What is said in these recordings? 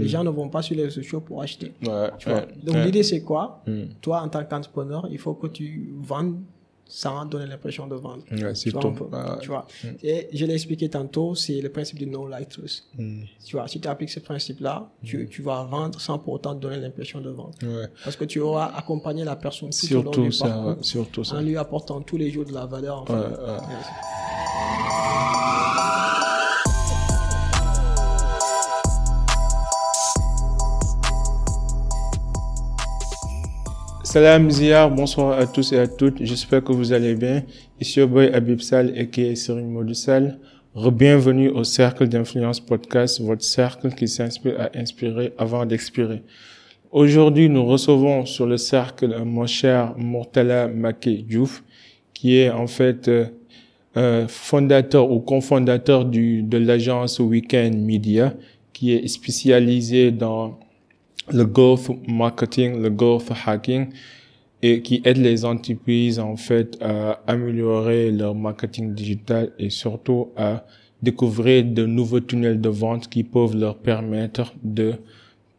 Les gens ne vont pas sur les réseaux sociaux pour acheter. Ouais, Tu vois. ouais, Donc ouais. l'idée c'est quoi? Mm. Toi en tant qu'entrepreneur, il faut que tu vendes sans donner l'impression de vendre. Tu vois, peu. Tu vois. Et je l'ai expliqué tantôt, c'est le principe du no like trust. Mm. Tu vois, si tu appliques ce principe-là, tu, tu vas vendre sans pour autant donner l'impression de vendre. Parce que tu auras accompagné la personne tout au long Surtout du ça, parcours surtout ça. en lui apportant tous les jours de la valeur. En fait. Salam Ziyar, bonsoir à tous et à toutes. J'espère que vous allez bien. Ici au boy Abib Sal et qui est Serine Modusal. Bienvenue au Cercle d'Influence Podcast, votre cercle qui s'inspire à inspirer avant d'expirer. Aujourd'hui, nous recevons sur le cercle mon cher Mortala Maké Diouf, qui est en fait euh, euh, fondateur ou cofondateur du, de l'agence Weekend Media, qui est spécialisée dans le growth marketing, le growth hacking, et qui aide les entreprises en fait à améliorer leur marketing digital et surtout à découvrir de nouveaux tunnels de vente qui peuvent leur permettre de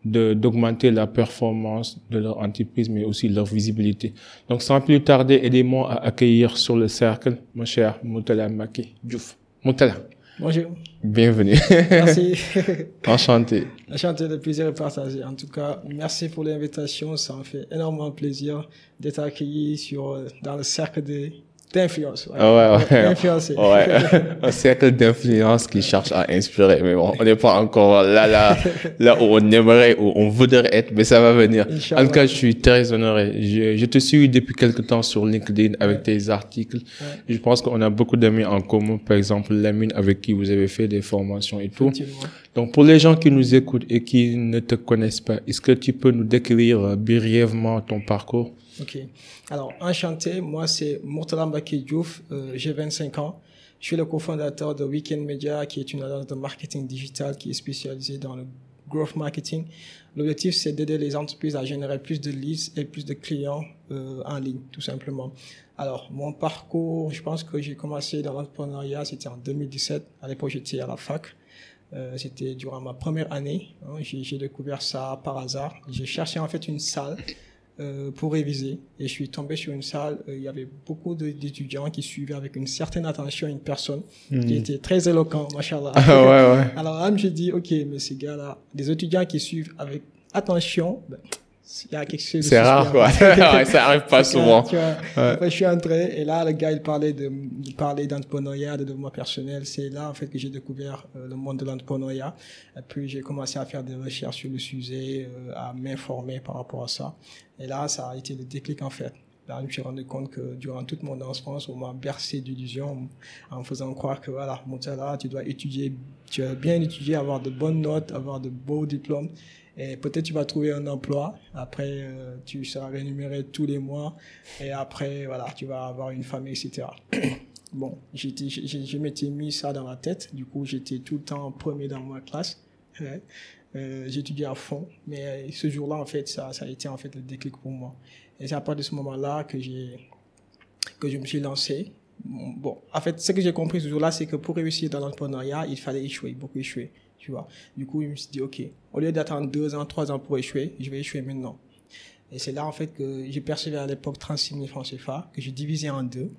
d'augmenter la performance de leur entreprise mais aussi leur visibilité. Donc sans plus tarder, aidez-moi à accueillir sur le cercle mon cher Moutala Maki Diouf. Moutala, Bonjour, bienvenue. merci. Enchanté. Enchanté de plaisir est partagé. En tout cas, merci pour l'invitation. Ça me fait énormément plaisir d'être accueilli sur, euh, dans le cercle de- d'influence. Ouais. Ah ouais, ouais. Ouais, un cercle d'influence qui cherche à inspirer. Mais bon, on n'est pas encore là, là, là où on aimerait, où on voudrait être, mais ça va venir. En tout cas, je suis très honoré. Je, je te suis depuis quelque temps sur LinkedIn avec tes articles. Je pense qu'on a beaucoup d'amis en commun. Par exemple, Lamine avec qui vous avez fait des formations et tout. Donc, pour les gens qui nous écoutent et qui ne te connaissent pas, est-ce que tu peux nous décrire euh, brièvement ton parcours? Ok. Alors, enchanté. Moi, c'est Murtala Mbaki Diouf. Euh, J'ai 25 ans. Je suis le cofondateur de Weekend Media, qui est une agence de marketing digital qui est spécialisée dans le growth marketing. L'objectif, c'est d'aider les entreprises à générer plus de leads et plus de clients euh, en ligne, tout simplement. Alors, mon parcours, je pense que j'ai commencé dans l'entrepreneuriat, c'était en 2017. À l'époque, j'étais à la fac. Euh, c'était durant ma première année. hein. J'ai découvert ça par hasard. J'ai cherché en fait une salle euh, pour réviser et je suis tombé sur une salle. euh, il y avait beaucoup d'étudiants qui suivaient avec une certaine attention une personne qui était très éloquent, machallah. Hmm. Ah ouais, ouais. Alors là, je me suis dit, ok, mais ces gars-là, des étudiants qui suivent avec attention, ben, il y a quelque chose de C'est rare, quoi. Ouais, ça arrive pas souvent. clair, tu vois. Après, je suis entré et là, le gars, il parlait de, il parlait d'entrepreneuriat, de développement personnel. C'est là, en fait, que j'ai découvert euh, le monde de l'entrepreneuriat. Et puis, j'ai commencé à faire des recherches sur le sujet, euh, à m'informer par rapport à ça. Et là, ça a été le déclic, en fait. Là, je me suis rendu compte que durant toute mon enfance, on m'a bercé d'illusions en me faisant croire que, voilà, là, tu dois étudier, tu dois bien étudier, avoir de bonnes notes, avoir de beaux diplômes. Et peut-être tu vas trouver un emploi. Après, euh, tu seras rémunéré tous les mois. Et après, voilà, tu vas avoir une famille, etc. bon, j'étais, je m'étais mis ça dans la tête. Du coup, j'étais tout le temps premier dans ma classe. Euh, j'étudiais à fond. Mais ce jour-là, en fait, ça, ça a été en fait le déclic pour moi. Et c'est à partir de ce moment-là que j'ai, que je me suis lancé. Bon, en fait, ce que j'ai compris ce jour-là, c'est que pour réussir dans l'entrepreneuriat, il fallait échouer, beaucoup échouer, tu vois. Du coup, je me suis dit, OK, au lieu d'attendre deux ans, trois ans pour échouer, je vais échouer maintenant. Et c'est là, en fait, que j'ai percevé à l'époque 36 000 francs CFA, que j'ai divisé en deux.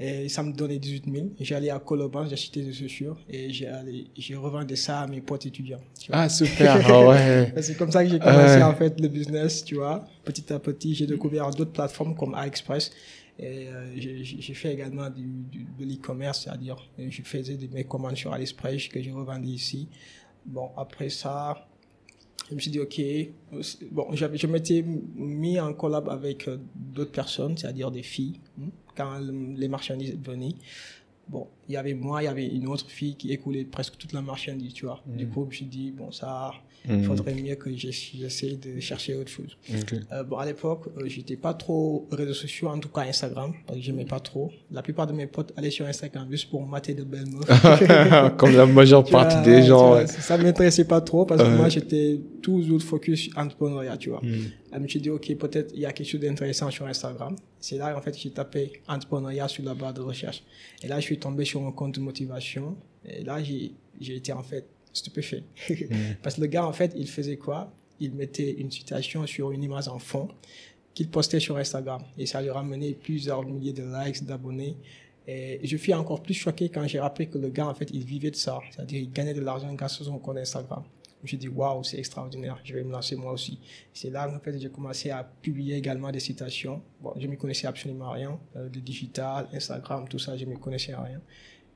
Et ça me donnait 18 000. Et J'allais à Coloban, j'ai acheté des chaussures et j'ai revendu ça à mes potes étudiants. tu vois. Ah, super. Ah ouais. C'est comme ça que j'ai commencé en fait le business, tu vois. Petit à petit, j'ai découvert d'autres plateformes comme AliExpress. Et euh, j'ai fait également du, du- de l'e-commerce, c'est-à-dire euh, je faisais mes commandes sur AliExpress que je revendais ici. Bon, après ça, je me suis dit, OK, euh, bon, je m'étais mis en collab avec d'autres personnes, c'est-à-dire des filles, hein, quand le- les marchandises venaient. Bon, il y avait moi, il y avait une autre fille qui écoulait presque toute la marchandise, tu vois. Du coup, je me suis dit, bon, ça, il faudrait mieux que j'ess- j'essaie de chercher autre chose. Euh, bon, à l'époque, euh, j'étais pas trop réseaux sociaux, en tout cas Instagram, parce que j'aimais pas trop. La plupart de mes potes allaient sur Instagram juste pour mater de belles meufs. Comme la majeure vois, partie des gens. vois, ouais. Ça m'intéressait pas trop parce que moi, j'étais toujours focus sur entrepreneuriat, tu vois. Mm. Je me suis dit, OK, peut-être il y a quelque chose d'intéressant sur Instagram. C'est là, en fait, que j'ai tapé entrepreneuriat sur la barre de recherche. Et là, je suis tombé sur un compte de motivation. Et là, j'ai été, en fait, stupéfait. Parce que le gars, en fait, il faisait quoi? Il mettait une citation sur une image en fond qu'il postait sur Instagram. Et ça lui ramenait plusieurs milliers de likes, d'abonnés. Et je suis encore plus choqué quand j'ai rappelé que le gars, en fait, il vivait de ça. C'est-à-dire, il gagnait de l'argent grâce à son compte Instagram. Me suis dit, waouh, c'est extraordinaire, je vais me lancer moi aussi. C'est là, en fait, j'ai commencé à publier également des citations. Bon, je ne m'y connaissais absolument rien. Euh, le digital, Instagram, tout ça, je ne m'y connaissais rien.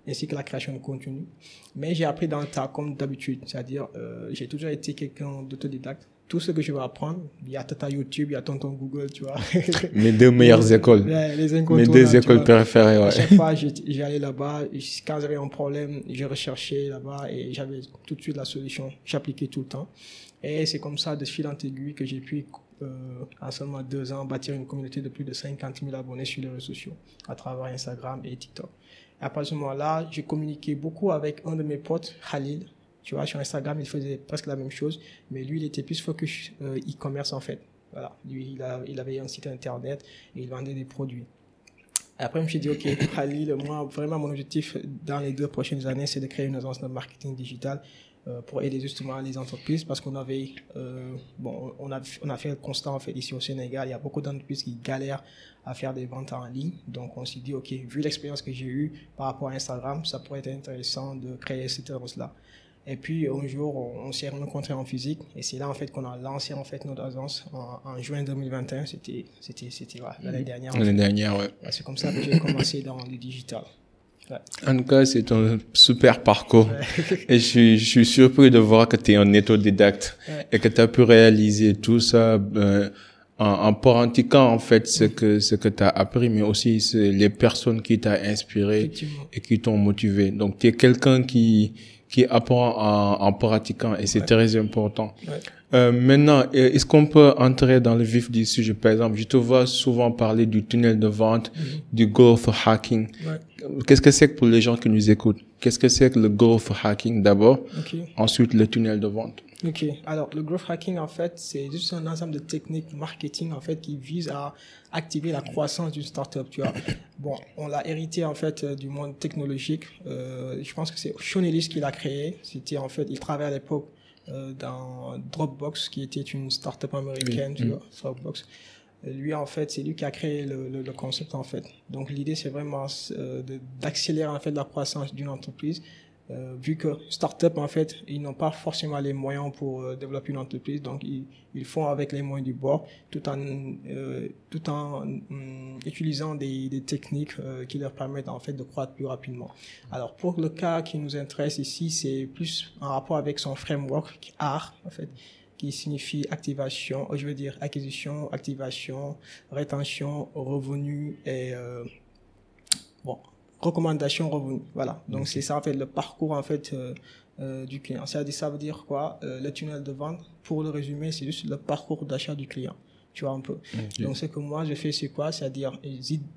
Ainsi que la création de contenu. Mais j'ai appris dans le tas, comme d'habitude. C'est-à-dire, euh, j'ai toujours été quelqu'un d'autodidacte tout ce que je vais apprendre, il y a Tata YouTube, il y a Tonton Google, tu vois. Mes deux meilleures écoles. les Mes deux écoles préférées, ouais. À chaque fois, j'allais là-bas, quand j'avais un problème, je recherchais là-bas et j'avais tout de suite la solution. J'appliquais tout le temps. Et c'est comme ça, de fil en aiguille, que j'ai pu, euh, en seulement deux ans, bâtir une communauté de plus de 50 000 abonnés sur les réseaux sociaux, à travers Instagram et TikTok. Et à partir de ce moment-là, j'ai communiqué beaucoup avec un de mes potes, Khalil, tu vois, sur Instagram, il faisait presque la même chose, mais lui, il était plus focus euh, e-commerce en fait. Voilà, lui, il, avait un site internet et il vendait des produits. Après, je me suis dit, OK, Khalil, moi, vraiment, mon objectif dans les deux prochaines années, c'est de créer une agence de marketing digital euh, pour aider justement les entreprises parce qu'on avait, euh, bon, on a, on a fait le constat en fait ici au Sénégal, il y a beaucoup d'entreprises qui galèrent à faire des ventes en ligne. Donc, on s'est dit, OK, vu l'expérience que j'ai eue par rapport à Instagram, ça pourrait être intéressant de créer cette agence-là. Et puis un jour, on, s'est rencontrés en physique et c'est là en fait qu'on a lancé en fait notre agence en, juin 2021. C'était c'était c'était l'année dernière. L'année dernière, ouais. C'est comme ça que j'ai commencé dans le digital. En tout cas, c'est un super parcours. et je suis, je suis surpris de voir que tu es un autodidacte et que tu as pu réaliser tout ça euh, en, en pratiquant en fait ce que ce que tu as appris, mais aussi les personnes qui t'ont inspiré et qui t'ont motivé. Donc, tu es quelqu'un qui qui apprend en, en pratiquant et c'est très important. Euh, maintenant, euh, est-ce qu'on peut entrer dans le vif du sujet? Par exemple, je te vois souvent parler du tunnel de vente, mhm. du growth hacking. Qu'est-ce que c'est que pour les gens qui nous écoutent? Qu'est-ce que c'est que le growth hacking d'abord? Ensuite, le tunnel de vente. Ok. Alors, le growth hacking, en fait, c'est juste un ensemble de techniques marketing, en fait, qui vise à activer la croissance d'une startup, tu vois. Bon, on l'a hérité, en fait, euh, du monde technologique. Euh, je pense que c'est Sean Ellis qui l'a créé. C'était, en fait, il travaillait à l'époque euh, dans Dropbox, qui était une startup américaine, tu vois, Dropbox. Lui, en fait, c'est lui qui a créé le, le, le concept, en fait. Donc, l'idée, c'est vraiment euh, d'accélérer, en fait, la croissance d'une entreprise euh, vu que start-up, en fait, ils n'ont pas forcément les moyens pour euh, développer une entreprise, donc ils, ils, font avec les moyens du bord, tout en, euh, tout en mm, utilisant des, des techniques euh, qui leur permettent en fait de croître plus rapidement. Alors pour le cas qui nous intéresse ici, c'est plus en rapport avec son framework AR, en fait, qui signifie activation, je veux dire acquisition, activation, rétention, revenu et bon recommandation revenu. Voilà. Donc c'est ça en fait le parcours en fait euh, euh, du client. Ça, ça veut dire quoi euh, Le tunnel de vente, pour le résumer, c'est juste le parcours d'achat du client. Tu vois un peu? Donc ce que moi je fais, c'est quoi? C'est-à-dire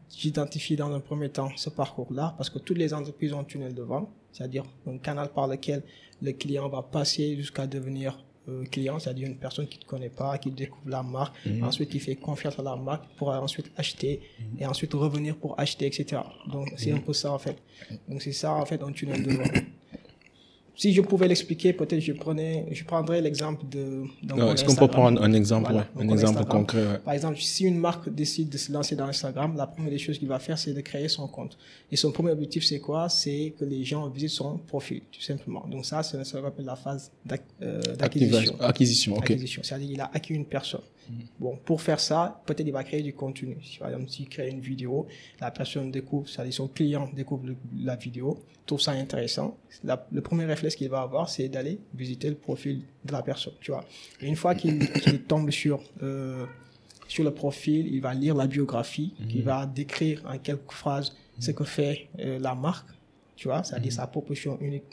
j'identifie dans un premier temps ce parcours-là parce que toutes les entreprises ont un tunnel de vente, c'est-à-dire un canal par lequel le client va passer jusqu'à devenir euh, client, c'est-à-dire une personne qui ne te connaît pas, qui découvre la marque, mhm. ensuite qui fait confiance à la marque pour ensuite acheter mhm. et ensuite revenir pour acheter, etc. Donc c'est mhm. un peu ça en fait. Donc c'est ça en fait un tunnel de vente si je pouvais l'expliquer, peut-être je prenais, je prendrais l'exemple de. Est-ce qu'on peut prendre un exemple, un exemple concret Par exemple, si une marque décide de se lancer dans Instagram, la première des choses qu'il va faire, c'est de créer son compte. Et son premier objectif, c'est quoi? C'est que les gens visitent son profil, tout simplement. Donc ça, c'est ce qu'on appelle la phase euh, d'acquisition. Acquisition, ok. C'est-à-dire qu'il a acquis une personne. Bon, pour faire ça, peut-être il va créer du contenu. Par exemple, s'il crée une vidéo, la personne découvre, c'est-à-dire son client découvre la vidéo, trouve ça intéressant. le premier réflexe qu'il va avoir, c'est d'aller visiter le profil de la personne, tu vois. Et une fois qu'il tombe sur euh, sur le profil, il va lire la biographie, mm. il va décrire en quelques phrases ce que fait euh, la marque, tu vois, c'est-à-dire mm. sa proposition unique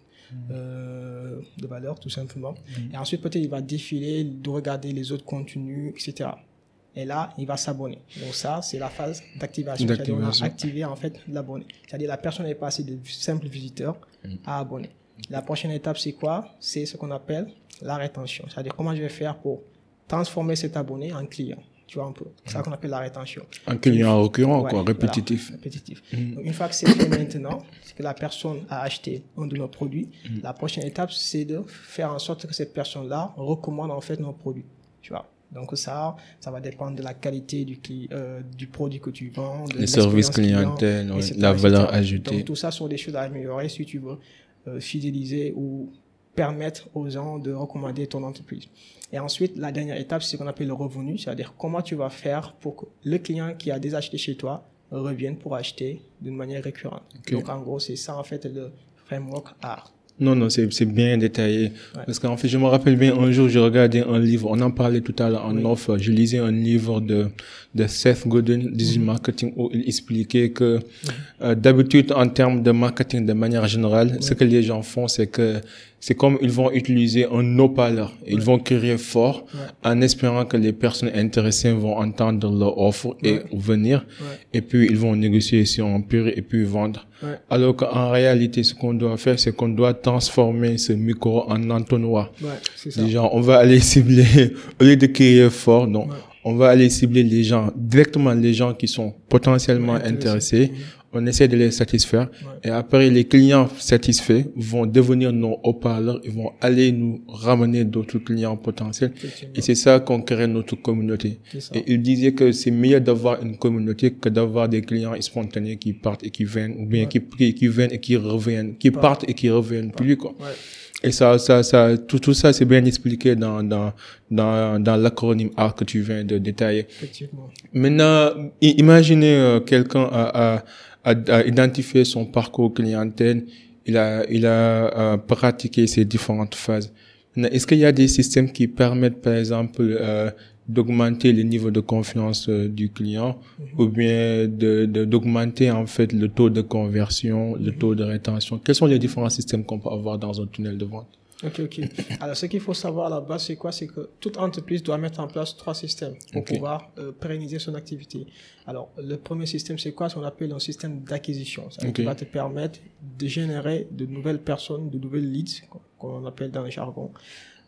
euh, de valeur, tout simplement. Mm. Et ensuite, peut-être, il va défiler, de regarder les autres contenus, etc. Et là, il va s'abonner. Donc ça, c'est la phase d'activation. C'est-à-dire on a activé en fait l'abonné. C'est-à-dire la personne est passée de simple visiteur mm. à abonné. La prochaine étape, c'est quoi? C'est ce qu'on appelle la rétention. C'est-à-dire comment je vais faire pour transformer cet abonné en client. Tu vois un peu. C'est ça qu'on appelle la rétention. Un client récurrent, Ouais, quoi, voilà, répétitif. Mhm. Donc, une fois que c'est fait maintenant, c'est que la personne a acheté un de nos produits, Mhm. la prochaine étape, c'est de faire en sorte que cette personne-là recommande en fait nos produits. Tu vois. Donc ça, ça va dépendre de la qualité du, euh, du produit que tu vends, de Les services client, clientèle, ouais, la valeur ajoutée. Donc tout ça sont des choses à améliorer si tu veux euh, fidéliser ou permettre aux gens de recommander ton entreprise. Et ensuite, la dernière étape, c'est ce qu'on appelle le revenu, c'est-à-dire comment tu vas faire pour que le client qui a déjà acheté chez toi revienne pour acheter d'une manière récurrente. Donc en gros, c'est ça en fait le framework art. Non, non, c'est bien détaillé. Ouais. Parce qu'en fait, je me rappelle bien, un jour, je regardais un livre, on en parlait tout à l'heure en Oui. offre, je lisais un livre de, de Seth Godin, Digital Mhm. Marketing, où il expliquait que euh, d'habitude, en termes de marketing de manière générale, ce que les gens font, c'est que c'est comme ils vont utiliser un haut-parleur. Ils Ouais. vont crier fort Ouais. en espérant que les personnes intéressées vont entendre leur offre et Ouais. venir. Et puis, ils vont négocier si on peut et puis vendre. Alors qu'en réalité, ce qu'on doit faire, c'est qu'on doit transformer ce micro en entonnoir. Ça. Les gens, on va aller cibler, au lieu de crier fort, donc, on va aller cibler les gens, directement les gens qui sont potentiellement intéressés. Mhm. On essaie de les satisfaire. Ouais. Et après, les clients satisfaits vont devenir nos haut-parleurs. Ils vont aller nous ramener d'autres clients potentiels. Et c'est ça qu'on crée notre communauté. Et il disait que c'est mieux d'avoir une communauté que d'avoir des clients spontanés qui partent et qui viennent, ou bien Ouais. qui, qui, qui viennent et qui reviennent, qui Pas- partent et qui reviennent plus, quoi. Ouais. Et ça, ça, ça, tout, tout ça, c'est bien expliqué dans, dans, dans, dans l'acronyme ARC que tu viens de détailler. Maintenant, imaginez euh, quelqu'un a, a, a, a identifié son parcours clientèle, il a, il a euh, pratiqué ces différentes phases. Est-ce qu'il y a des systèmes qui permettent, par exemple, euh, d'augmenter le niveau de confiance euh, du client ou bien de de- d'augmenter en fait le taux de conversion, le taux de rétention? Quels sont les différents systèmes qu'on peut avoir dans un tunnel de vente? Ok, ok. Alors, ce qu'il faut savoir à la base, c'est quoi? C'est que toute entreprise doit mettre en place trois systèmes pour pouvoir euh, pérenniser son activité. Alors, le premier système, c'est quoi? Ce qu'on appelle un système d'acquisition. Ça Ok. va te permettre de générer de nouvelles personnes, de nouvelles leads, qu'on appelle dans le jargon.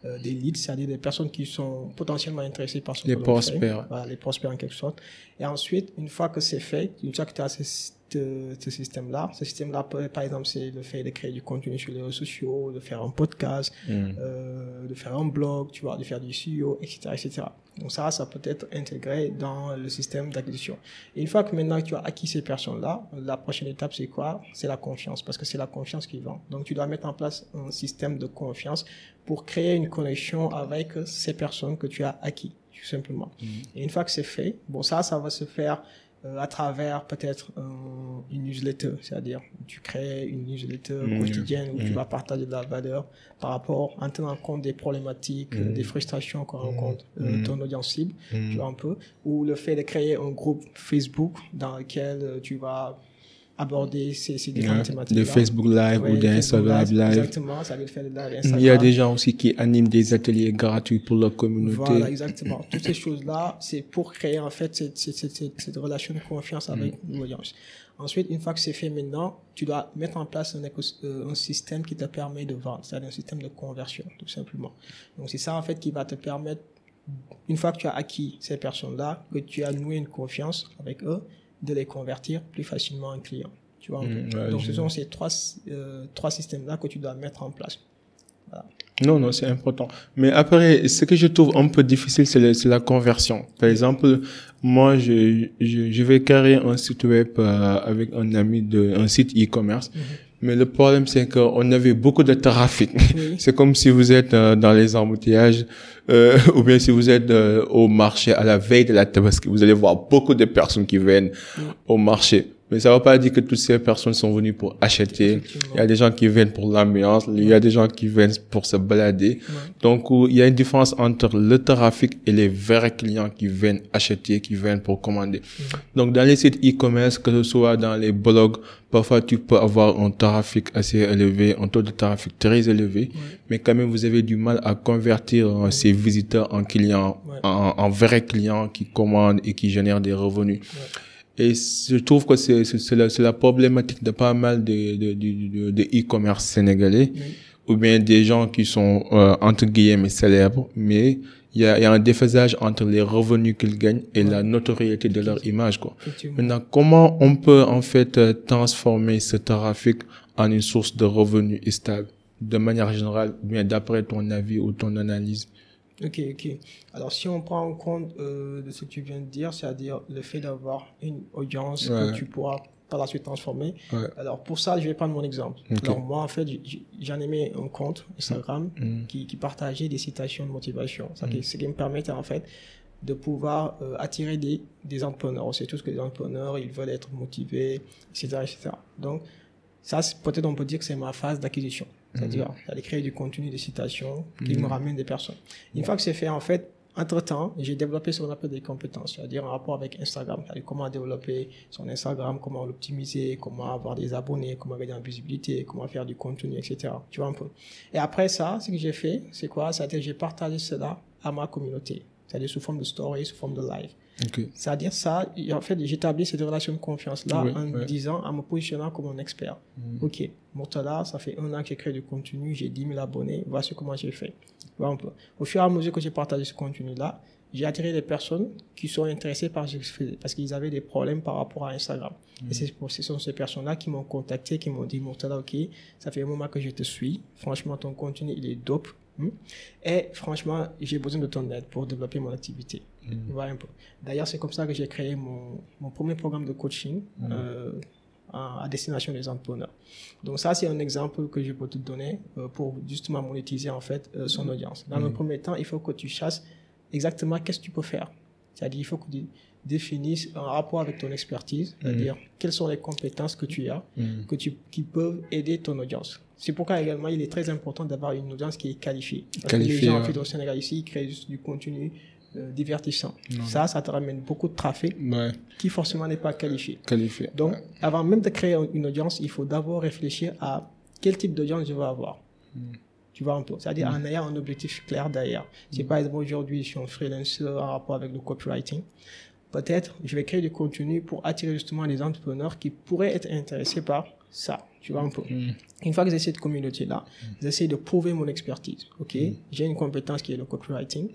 Euh, des leads, c'est-à-dire des personnes qui sont potentiellement intéressées par ce Les que fait. prospères. Voilà, les prospères en quelque sorte. Et ensuite, une fois que c'est fait, une fois que tu as ce, ce, ce système-là, ce système-là, par exemple, c'est le fait de créer du contenu sur les réseaux sociaux, de faire un podcast, euh, de faire un blog, tu vois, de faire du SEO, etc., etc. Donc ça, ça peut être intégré dans le système d'acquisition. Et une fois que maintenant tu as acquis ces personnes-là, la prochaine étape, c'est quoi? C'est la confiance, parce que c'est la confiance qui vend. Donc tu dois mettre en place un système de confiance pour créer une connexion avec ces personnes que tu as acquis, tout simplement. Et une fois que c'est fait, bon ça, ça va se faire euh, à travers peut-être un- une newsletter, c'est-à-dire tu crées une newsletter Mhm. quotidienne où tu Mhm. vas partager de la valeur par rapport en tenant compte des problématiques, euh, des frustrations qu'on rencontre euh, ton audience cible, tu vois un peu, ou le fait de créer un groupe Facebook dans lequel euh, tu vas aborder ces, ces différentes thématiques. de Facebook Live ou d'Instagram Live. Exactement, ça veut faire de Instagram. Il y a des gens aussi qui animent des ateliers gratuits pour leur communauté. Voilà, exactement. Toutes ces choses-là, c'est pour créer en fait cette, cette, cette, cette, cette relation de confiance avec l'audience. Ensuite, une fois que c'est fait maintenant, tu dois mettre en place un, euh, un système qui te permet de vendre, c'est-à-dire un système de conversion, tout simplement. Donc, c'est ça en fait qui va te permettre, une fois que tu as acquis ces personnes-là, que tu as noué une confiance avec eux, de les convertir plus facilement en client. Tu vois Mm, ouais, Donc, ce sont ces trois, euh, trois systèmes-là que tu dois mettre en place. Non, non, c'est important. Mais après, ce que je trouve un peu difficile, c'est la conversion. Par exemple, moi, je, je, je vais créer un site web euh, avec un ami de un site e-commerce. Mais le problème, c'est qu'on avait beaucoup de trafic. Oui. C'est comme si vous êtes euh, dans les embouteillages, euh, ou bien si vous êtes euh, au marché à la veille de la tabaski, vous allez voir beaucoup de personnes qui viennent au marché. Mais ça ne veut pas dire que toutes ces personnes sont venues pour acheter. Il y a des gens qui viennent pour l'ambiance, il y a des gens qui viennent pour se balader. Donc, où il y a une différence entre le trafic et les vrais clients qui viennent acheter, qui viennent pour commander. Donc, dans les sites e-commerce, que ce soit dans les blogs, parfois tu peux avoir un trafic assez élevé, un taux de trafic très élevé, mais quand même vous avez du mal à convertir euh, ces visiteurs en clients, en, en vrais clients qui commandent et qui génèrent des revenus. Et je trouve que c'est la, la problématique de pas mal de, de, de, de- de e-commerce sénégalais, ou bien des gens qui sont, euh, entre guillemets, célèbres, mais il y a, y a un déphasage entre les revenus qu'ils gagnent et la notoriété de leur image, quoi. Maintenant, comment on peut, en fait, euh, transformer ce trafic en une source de revenus stable, de manière générale, bien d'après ton avis ou ton analyse? Ok, ok. Alors, si on prend en compte euh, de ce que tu viens de dire, c'est-à-dire le fait d'avoir une audience que tu pourras par la suite transformer. Alors, pour ça, je vais prendre mon exemple. Alors, moi, en fait, j'en ai mis un compte Instagram mm. qui, qui, partageait des citations de motivation. Ça, mm. Ce qui me permettait, en fait, de pouvoir euh, attirer des, des entrepreneurs. On sait tous que les entrepreneurs, ils veulent être motivés, etc., etc. Donc, ça, peut-être on peut dire que c'est ma phase d'acquisition. C'est-à-dire, mm. d'aller créer du contenu, des citations qui me ramènent des personnes. Une fois que c'est fait, en fait, entre-temps, j'ai développé ce qu'on appelle des compétences, c'est-à-dire en rapport avec Instagram, c'est-à-dire comment développer son Instagram, comment l'optimiser, comment avoir des abonnés, comment gagner en visibilité, comment faire du contenu, etc. Tu vois un peu. Et après ça, ce que j'ai fait, c'est quoi? C'est-à-dire j'ai partagé cela à ma communauté, c'est-à-dire sous forme de story, sous forme de live. C'est-à-dire ça, en fait, j'établis cette relation de confiance-là en disant, en me positionnant comme un expert. Mm. Ok, Murtala, ça fait un an que j'ai créé du contenu, j'ai 10 000 abonnés, voici comment j'ai fait. Au fur et à mesure que j'ai partagé ce contenu-là, j'ai attiré des personnes qui sont intéressées par ce que je faisais parce qu'ils avaient des problèmes par rapport à Instagram. Et c'est ce sont ces personnes-là qui m'ont contacté, qui m'ont dit, Murtala, ok, ça fait un moment que je te suis. Franchement, ton contenu, il est dope. Hmm? Et franchement, j'ai besoin de ton aide pour développer mon activité. Mm. D'ailleurs, c'est comme ça que j'ai créé mon, mon, premier programme de coaching mm. euh, à, destination des entrepreneurs. Donc ça, c'est un exemple que je peux te donner euh, pour justement monétiser en fait euh, son mm. audience. Dans le premier temps, il faut que tu chasses exactement qu'est-ce que tu peux faire. C'est-à-dire, il faut que tu définisses un rapport avec ton expertise, c'est-à-dire quelles sont les compétences que tu as, que tu, qui peuvent aider ton audience. C'est pourquoi également il est très important d'avoir une audience qui est qualifiée. Parce que les gens en fait au Sénégal ici, ils créent juste du contenu euh, divertissant. Ça, ça te ramène beaucoup de trafic qui forcément n'est pas qualifié. Qualifié. Donc, avant même de créer une audience, il faut d'abord réfléchir à quel type d'audience je veux avoir. Hmm. Tu vois un peu. C'est-à-dire hmm. en ayant un objectif clair derrière. Si par exemple aujourd'hui je suis un freelancer en rapport avec le copywriting, peut-être je vais créer du contenu pour attirer justement les entrepreneurs qui pourraient être intéressés par ça. Tu vois un peu. Hmm. Une fois que j'ai cette communauté-là, j'essaie de prouver mon expertise. OK J'ai une compétence qui est le copywriting.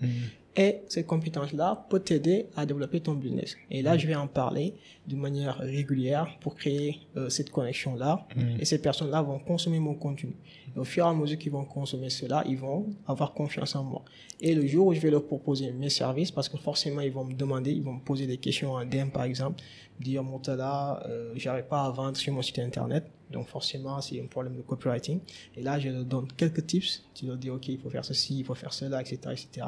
Et cette compétence-là peut t'aider à développer ton business. Et là, je vais en parler de manière régulière pour créer euh, cette connexion-là. Mm. Et ces personnes-là vont consommer mon contenu. Et au fur et à mesure qu'ils vont consommer cela, ils vont avoir confiance en moi. Et le jour où je vais leur proposer mes services, parce que forcément, ils vont me demander, ils vont me poser des questions en DM, par exemple, dire, Montala, euh, j'arrive pas à vendre sur mon site internet. Donc forcément, c'est un problème de copywriting. Et là, je leur donne quelques tips. Tu leur dis, OK, il faut faire ceci, il faut faire cela, etc., etc.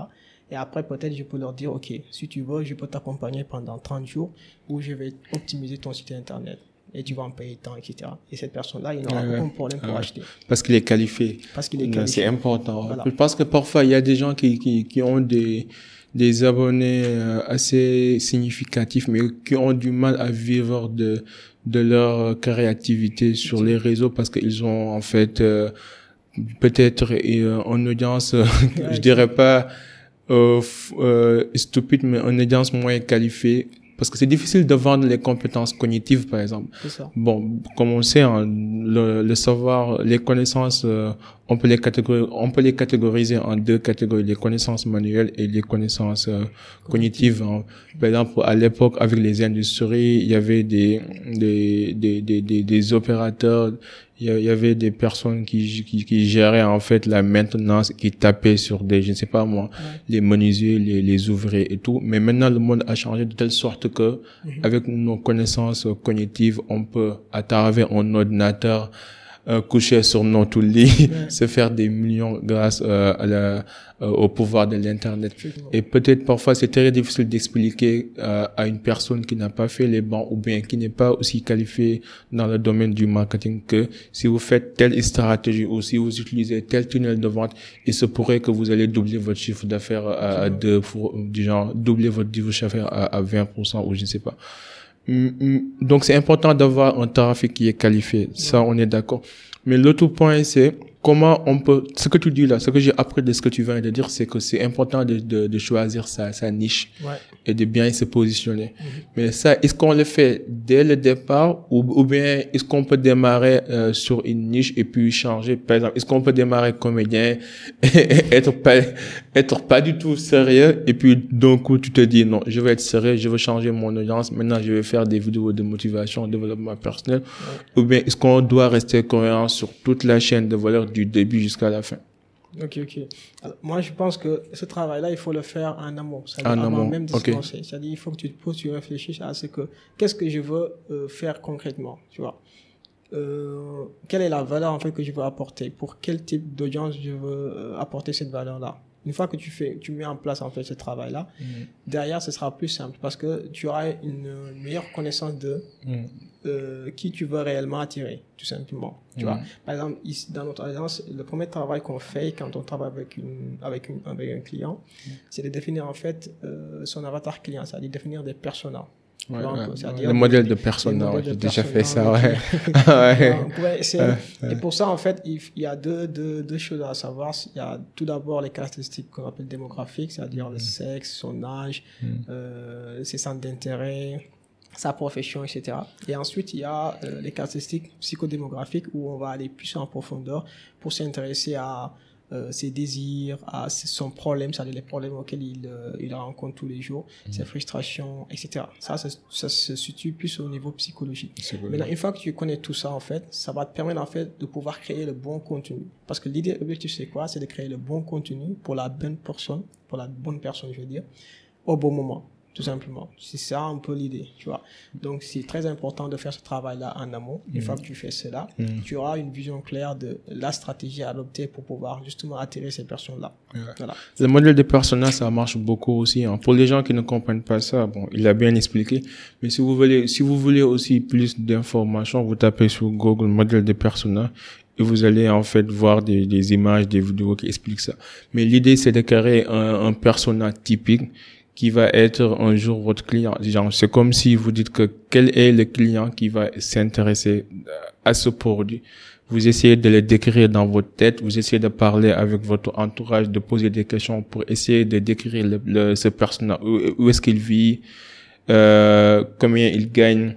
Et après, peut-être, je peux leur dire, OK, si tu veux, je peux t'accompagner pendant 30 jours où je vais optimiser ton site Internet. Et tu vas en payer tant, etc. Et cette personne-là, il n'aura aucun problème pour acheter. Parce qu'il est qualifié. Parce qu'il est qualifié. C'est important. Parce que parfois, il y a des gens qui, qui, qui ont des, des abonnés euh, assez significatifs, mais qui ont du mal à vivre de, de leur créativité sur les réseaux parce qu'ils ont, en fait, euh, peut-être euh, en audience, je dirais pas, euh, euh, stupide, mais une audience moins qualifiée. Parce que c'est difficile de vendre les compétences cognitives, par exemple. Ça. Bon, comme on sait, hein, le, le, savoir, les connaissances, euh, on peut les catégoriser, on peut les catégoriser en deux catégories, les connaissances manuelles et les connaissances euh, cognitives. Hein. Par exemple, à l'époque, avec les industries, il y avait des, des, des, des, des opérateurs, il y avait des personnes qui, qui, qui, géraient en fait la maintenance, qui tapaient sur des, je ne sais pas moi, les menuisiers, les, les ouvriers et tout. Mais maintenant, le monde a changé de telle sorte que, mhm. avec nos connaissances cognitives, on peut, à travers un ordinateur, euh, coucher sur notre lit, se faire des millions grâce euh, à la, euh, au pouvoir de l'internet. Et peut-être parfois c'est très difficile d'expliquer euh, à une personne qui n'a pas fait les bancs ou bien qui n'est pas aussi qualifiée dans le domaine du marketing que si vous faites telle stratégie ou si vous utilisez tel tunnel de vente, il se pourrait que vous allez doubler votre chiffre d'affaires à, deux, du genre doubler votre chiffre d'affaires à, à 20% ou je ne sais pas. Mm, mm. Donc c'est important d'avoir un trafic qui est qualifié. Ça, on est d'accord. Mais l'autre point, c'est comment on peut, ce que tu dis là, ce que j'ai appris de ce que tu viens de dire, c'est que c'est important de, de, de, choisir sa, sa niche Ouais. et de bien se positionner. Mais ça, est-ce qu'on le fait dès le départ ou, ou bien est-ce qu'on peut démarrer euh, sur une niche et puis changer? Par exemple, est-ce qu'on peut démarrer comédien et être pas, être pas du tout sérieux et puis d'un coup tu te dis non, je vais être sérieux, je veux changer mon audience, maintenant je vais faire des vidéos de motivation, développement personnel ou bien est-ce qu'on doit rester cohérent sur toute la chaîne de valeur du début jusqu'à la fin Ok, ok. Alors, moi, je pense que ce travail-là, il faut le faire en amont. En avant amont, même de se lancer. C'est-à-dire, il faut que tu te poses, tu réfléchisses à ce que, qu'est-ce que je veux euh, faire concrètement, tu vois. Euh, quelle est la valeur, en fait, que je veux apporter? Pour quel type d'audience je veux euh, apporter cette valeur-là? Une fois que tu fais, tu mets en place, en fait, ce travail-là, derrière, ce sera plus simple parce que tu auras une meilleure connaissance de euh, qui tu veux réellement attirer, tout simplement. Tu vois, par exemple, ici, dans notre agence, le premier travail qu'on fait quand on travaille avec une, avec une, avec un client, c'est de définir en fait euh, son avatar client, c'est-à-dire définir des personas. Tu Ouais, vois, un ouais. peu, c'est-à-dire Le modèle de persona, j'ai déjà fait persona, ça, ouais. Et pour ça, en fait, il, y a deux, deux, deux choses à savoir. Il y a tout d'abord les caractéristiques qu'on appelle démographiques, c'est-à-dire le sexe, son âge, euh, ses centres d'intérêt, sa profession, etc. Et ensuite, il y a euh, les caractéristiques psychodémographiques où on va aller plus en profondeur pour s'intéresser à euh, ses désirs, à son problème, c'est-à-dire les problèmes auxquels il, euh, il rencontre tous les jours, ses frustrations, etc. Ça, ça, ça se situe plus au niveau psychologique. Maintenant, une fois que tu connais tout ça, en fait, ça va te permettre, en fait, de pouvoir créer le bon contenu. Parce que l'idée, l'objectif, c'est quoi? C'est de créer le bon contenu pour la bonne personne, pour la bonne personne, je veux dire, au bon moment, tout simplement. C'est ça un peu l'idée, tu vois. Donc, c'est très important de faire ce travail-là en amont. Une fois que tu fais cela, tu auras une vision claire de la stratégie à adopter pour pouvoir justement attirer ces personnes-là. Voilà. Le modèle de persona, ça marche beaucoup aussi. hein. Pour les gens qui ne comprennent pas ça, bon, il a bien expliqué. Mais si vous voulez, si vous voulez aussi plus d'informations, vous tapez sur Google modèle de persona et vous allez en fait voir des, des images, des vidéos qui expliquent ça. Mais l'idée, c'est de créer un, un persona typique qui va être un jour votre client. C'est comme si vous dites que quel est le client qui va s'intéresser à ce produit. Vous essayez de le décrire dans votre tête, vous essayez de parler avec votre entourage, de poser des questions pour essayer de décrire le, le- ce personnage, où, où est-ce qu'il vit, euh, combien il gagne,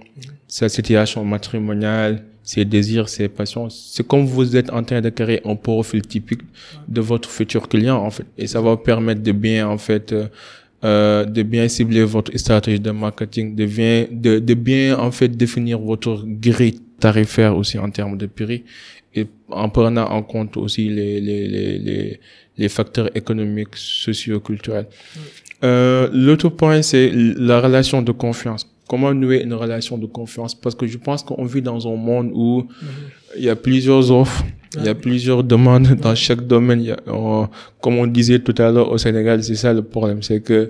sa situation matrimoniale, ses désirs, ses passions. C'est comme vous êtes en train de créer un profil typique de votre futur client, en fait. Et ça va vous permettre de bien, en fait, euh, euh, de bien cibler votre stratégie de marketing, de bien, de, de bien, en fait, définir votre grille tarifaire aussi en termes de prix et en prenant en compte aussi les, les, les, les, les facteurs économiques, socio-culturels. Euh, L'autre point, c'est la relation de confiance. Comment nouer une relation de confiance? Parce que je pense qu'on vit dans un monde où il y a plusieurs offres, il y a plusieurs demandes dans chaque domaine. Il y a, on- comme on disait tout à l'heure au Sénégal, c'est ça le problème, c'est que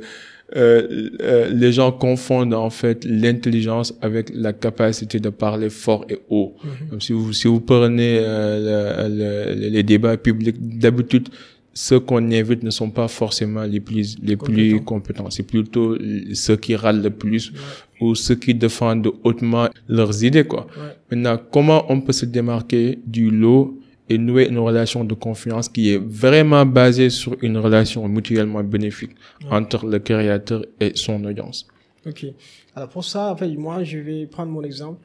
euh, euh, les gens confondent en fait l'intelligence avec la capacité de parler fort et haut. Comme si vous si vous prenez euh, le- le- les débats publics, d'habitude ceux qu'on invite ne sont pas forcément les plus les plus Compétents. C'est plutôt ceux qui râlent le plus ou ceux qui défendent hautement leurs idées quoi. Ouais. Maintenant, comment on peut se démarquer du lot et nouer une relation de confiance qui est vraiment basée sur une relation mutuellement bénéfique entre le créateur et son audience. Ok. Alors pour ça, en fait, moi, je vais prendre mon exemple.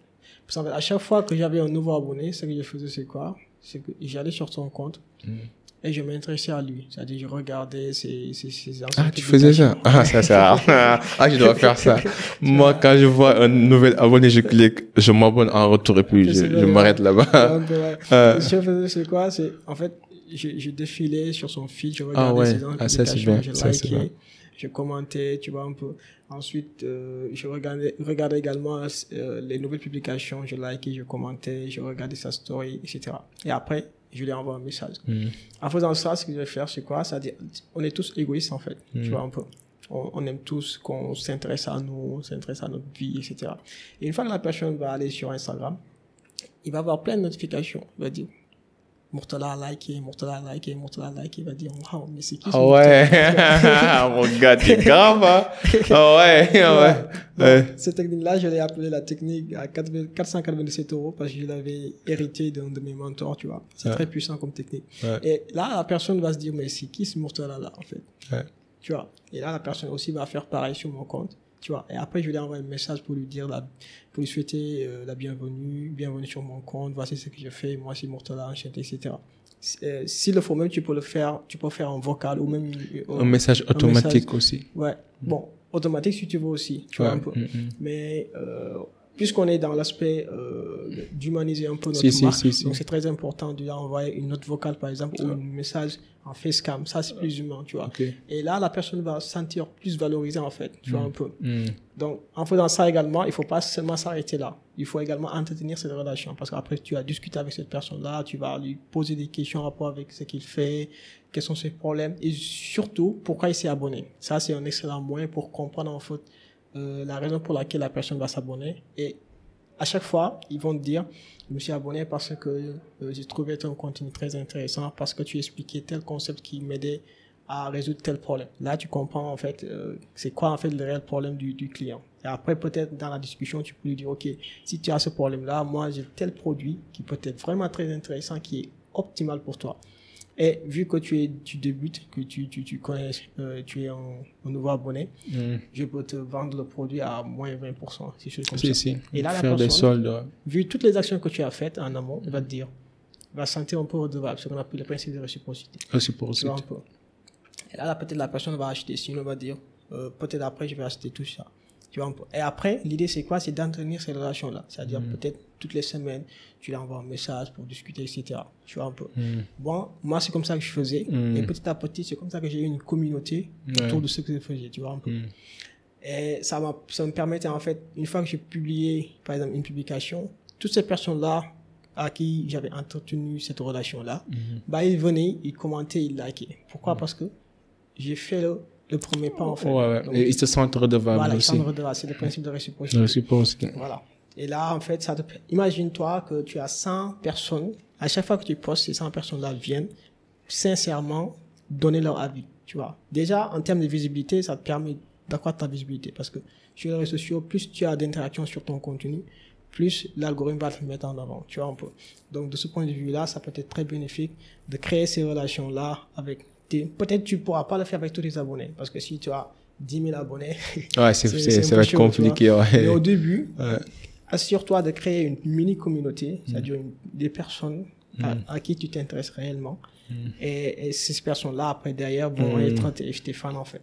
Parce qu'en fait, à chaque fois que j'avais un nouveau abonné, ce que je faisais, c'est quoi? C'est que j'allais sur son compte et je m'intéressais à lui. C'est-à-dire, je regardais ses, ses, ses Ah, tu faisais ça. Ah, ça c'est rare. ah, je dois faire ça. Moi, quand je vois un nouvel abonné, je clique, je m'abonne en retour et puis je, m'arrête là-bas. Donc, ouais. Euh. Ce que je faisais, c'est quoi? C'est en fait, je, je défilais sur son feed, je regardais Ah ouais. ses Ah, ça, c'est bien. je Ça, c'est bien. likais, je commentais, tu vois un peu. Ensuite, euh, je regardais, regardais également euh, les nouvelles publications, je likais, je commentais, je regardais sa story, etc. Et après, je lui envoie un message. Mm. En faisant ça, ce que je vais faire, c'est quoi? C'est-à-dire, on est tous égoïstes en fait, tu vois un peu. On, on aime tous qu'on s'intéresse à nous, on s'intéresse à notre vie, etc. Et une fois que la personne va aller sur Instagram, il va avoir plein de notifications. Il va dire, Murtala a liké, Murtala a liké, Murtala a liké, il va dire, waouh, mais c'est qui ce Ah ouais, mon gars, t'es grave, hein? Ah ouais, ah ouais. ouais. Cette technique-là, je l'ai appelée la technique à 4 497 euros parce que je l'avais hérité d'un de mes mentors, tu vois. C'est Ouais. très puissant comme technique. Et là, la personne va se dire, mais c'est qui ce Murtala-là, en fait? Tu vois. Et là, la personne aussi va faire pareil sur mon compte. Tu vois. Et après, je lui envoie un message pour lui dire, la, pour lui souhaiter euh, la bienvenue, bienvenue sur mon compte, voici ce que je fais, moi c'est Murtala, enchanté, etc. Si- euh, S'il le faut même, tu peux le faire, tu peux faire en vocal ou même euh, Un message automatique message. aussi. Ouais. Bon, automatique si tu veux aussi, tu vois un peu. Mm, mm. Mais euh, puisqu'on est dans l'aspect euh, d'humaniser un peu notre Si, marque, si, si. donc c'est très important de lui envoyer une note vocale par exemple ou un message en facecam. Ça c'est plus humain, tu vois. Et là, la personne va se sentir plus valorisée en fait, tu vois un peu. Mm. Donc, en faisant ça également, il faut pas seulement s'arrêter là. Il faut également entretenir cette relation parce qu'après, tu as discuté avec cette personne-là, tu vas lui poser des questions en rapport avec ce qu'il fait, quels sont ses problèmes et surtout, pourquoi il s'est abonné. Ça, c'est un excellent moyen pour comprendre en fait euh, la raison pour laquelle la personne va s'abonner. Et à chaque fois, ils vont te dire, je me suis abonné parce que euh, j'ai trouvé ton contenu très intéressant, parce que tu expliquais tel concept qui m'aidait à résoudre tel problème. Là, tu comprends en fait euh, c'est quoi en fait le réel problème du, du client. Et après, peut-être dans la discussion, tu peux lui dire, OK, si tu as ce problème-là, moi, j'ai tel produit qui peut être vraiment très intéressant, qui est optimal pour toi. Et vu que tu, es, tu débutes, que tu, tu, tu connais, euh, tu es un, un nouveau abonné, Mm. je peux te vendre le produit à moins 20%, si je comme Si, ça. si. Et là, la des personne- soldes. Vu toutes les actions que tu as faites en amont, va te dire, il va se sentir un peu redevable, ce qu'on appelle le principe de réciprocité. Peu. Et là, là, peut-être la personne va acheter, sinon elle va dire, euh, peut-être après, je vais acheter tout ça. Tu vois. Et après, l'idée, c'est quoi? C'est d'entretenir ces relations-là. C'est-à-dire, peut-être toutes les semaines, tu lui envoies un message pour discuter, etc. Tu vois un peu. Mm. Bon, moi, c'est comme ça que je faisais. Mm. Et petit à petit, c'est comme ça que j'ai eu une communauté autour de ce que je faisais. Tu vois un peu. Mm. Et ça, m'a- ça me permettait, en fait, une fois que j'ai publié, par exemple, une publication, toutes ces personnes-là à qui j'avais entretenu cette relation-là, Mhm. bah, ils venaient, ils commentaient, ils likaient. Pourquoi? Parce que j'ai fait le, le premier pas, en fait. Ouais, ouais. Donc, Et ils se sentent redevables voilà, ils redevables. C'est le principe de réciprocité. Réciprocité. Voilà. Et là, en fait, ça te... imagine-toi que tu as 100 personnes. À chaque fois que tu postes, ces 100 personnes-là viennent sincèrement donner leur avis. Tu vois. Déjà, en termes de visibilité, ça te permet d'accroître ta visibilité. Parce que sur les réseaux sociaux, plus tu as d'interactions sur ton contenu, plus l'algorithme va te mettre en avant. Tu vois un peu. Donc, de ce point de vue-là, ça peut être très bénéfique de créer ces relations-là avec. Peut-être tu pourras pas le faire avec tous tes abonnés. Parce que si tu as 10 000 abonnés, Ouais, c'est, va être compliqué, ouais. mais au début, Ouais. assure-toi de créer une mini communauté, c'est-à-dire une- des personnes à, à qui tu t'intéresses réellement. Et, et ces personnes-là, après, derrière, vont être tes, fans, en fait.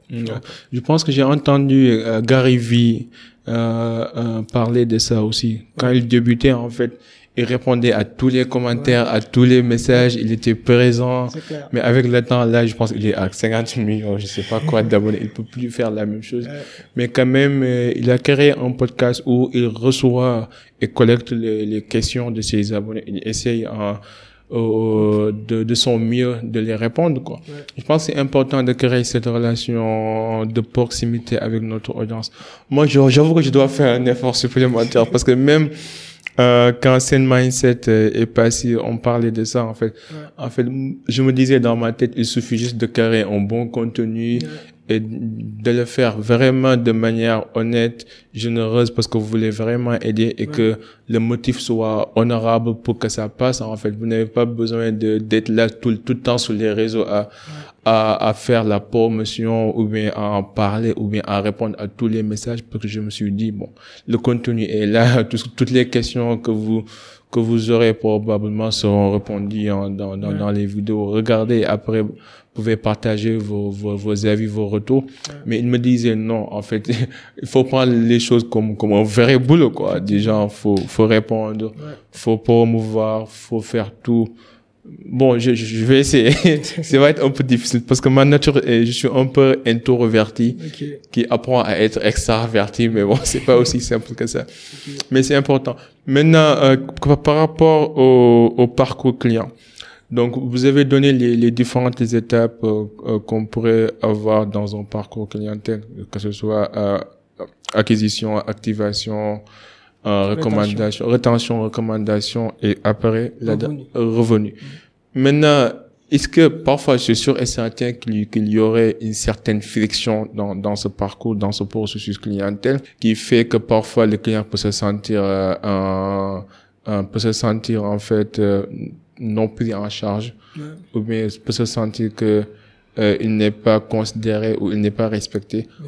Je pense que j'ai entendu euh, Gary Vee euh, euh, parler de ça aussi. Quand il débutait, en fait, il répondait à tous les commentaires, à tous les messages, il était présent. Mais avec le temps, là, je pense qu'il est à 50 millions, je sais pas quoi d'abonnés. Il peut plus faire la même chose. Ouais. Mais quand même, euh, il a créé un podcast où il reçoit et collecte les, les questions de ses abonnés. Il essaye en, euh, de, de son mieux de les répondre, quoi. Ouais. Je pense que c'est important de créer cette relation de proximité avec notre audience. Moi, j'avoue que je dois faire un effort supplémentaire parce que même euh, quand Send Mindset euh, est passé, on parlait de ça, en fait. Ouais. En fait, je me disais dans ma tête, il suffit juste de créer un bon contenu et de le faire vraiment de manière honnête, généreuse, parce que vous voulez vraiment aider et que le motif soit honorable pour que ça passe. En fait, vous n'avez pas besoin de d'être là tout, le- tout le temps sur les réseaux à, à, à faire la promotion ou bien à en parler ou bien à répondre à tous les messages parce que je me suis dit, bon, le contenu est là, tous- toutes les questions que vous que vous aurez probablement seront répondues dans, dans, Ouais. dans les vidéos. Regardez, après, pouvez partager vos, vos, vos avis, vos retours. Mais il me disait non, en fait, il faut prendre les choses comme, comme un vrai boulot, quoi. Déjà, faut, faut répondre, Ouais. faut promouvoir, faut faire tout. Bon, je, je vais essayer. Ça va être un peu difficile parce que ma nature, je suis un peu introverti Ok. qui apprend à être extraverti, mais bon, c'est pas aussi simple que ça. Mais c'est important. Maintenant, euh, par par rapport au, au parcours client, donc vous avez donné les, les différentes étapes euh, euh, qu'on pourrait avoir dans un parcours clientèle, que ce soit euh, acquisition, activation, euh, recommandation, rétention, recommandation et après la Revenu. euh, revenu. Maintenant, est-ce que parfois, je suis sûr et certain qu'il y aurait une certaine friction dans, dans ce parcours, dans ce processus clientèle, qui fait que parfois le client peut se sentir euh, un, un, peut se sentir en fait euh, non pris en charge, ou bien peut se sentir que euh, il n'est pas considéré ou il n'est pas respecté. Mm-hmm.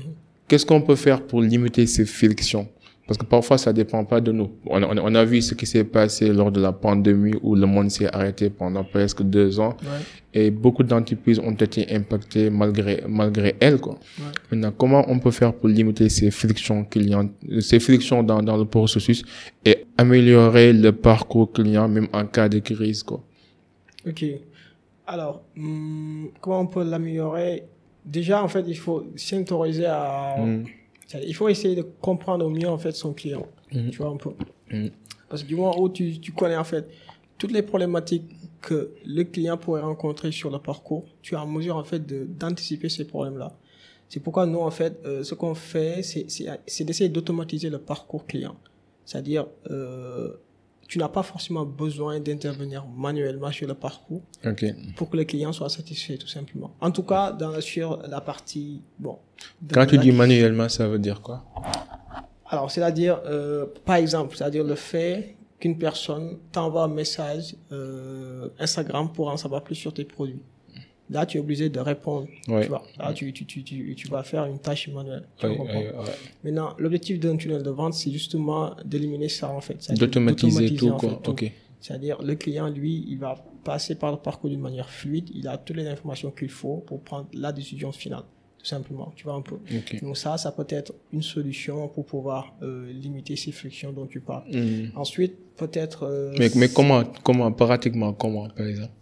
Qu'est-ce qu'on peut faire pour limiter ces frictions? Parce que parfois, ça dépend pas de nous. On, on, on a vu ce qui s'est passé lors de la pandémie où le monde s'est arrêté pendant presque deux ans. Ouais. Et beaucoup d'entreprises ont été impactées malgré, malgré elles, quoi. Ouais. Maintenant, comment on peut faire pour limiter ces frictions clients, ces frictions dans, dans le processus et améliorer le parcours client même en cas de crise, quoi? Ok. Alors, hum, comment on peut l'améliorer? Déjà, en fait, il faut s'autoriser à, hum il faut essayer de comprendre au mieux en fait son client. Mhm. Tu vois un peu. Mhm. Parce que du moment où tu, tu connais en fait toutes les problématiques que le client pourrait rencontrer sur le parcours, tu es en mesure en fait d'anticiper ces problèmes-là. C'est pourquoi nous en fait, euh, ce qu'on fait, c'est d'essayer d'automatiser le parcours client. C'est-à-dire euh, tu n'as pas forcément besoin d'intervenir manuellement sur le parcours pour que le client soit satisfait, tout simplement. En tout cas, dans sur la partie, bon. Quand tu dis manuellement, ça veut dire quoi? Alors, c'est-à-dire, euh, par exemple, c'est-à-dire le fait qu'une personne t'envoie un message euh, Instagram pour en savoir plus sur tes produits. Là, tu es obligé de répondre. Tu vois. Là, tu, tu, tu, tu, vas faire une tâche manuelle. Maintenant, l'objectif d'un tunnel de vente, c'est justement d'éliminer ça, en fait. D'automatiser tout, quoi. Ok. C'est-à-dire, le client, lui, il va passer par le parcours d'une manière fluide. Il a toutes les informations qu'il faut pour prendre la décision finale. Tout simplement. Tu vois un peu. Donc, ça, ça peut être une solution pour pouvoir euh, limiter ces frictions dont tu parles. Mhm. Ensuite, peut-être. Euh, mais, mais comment, comment, pratiquement, comment, par exemple?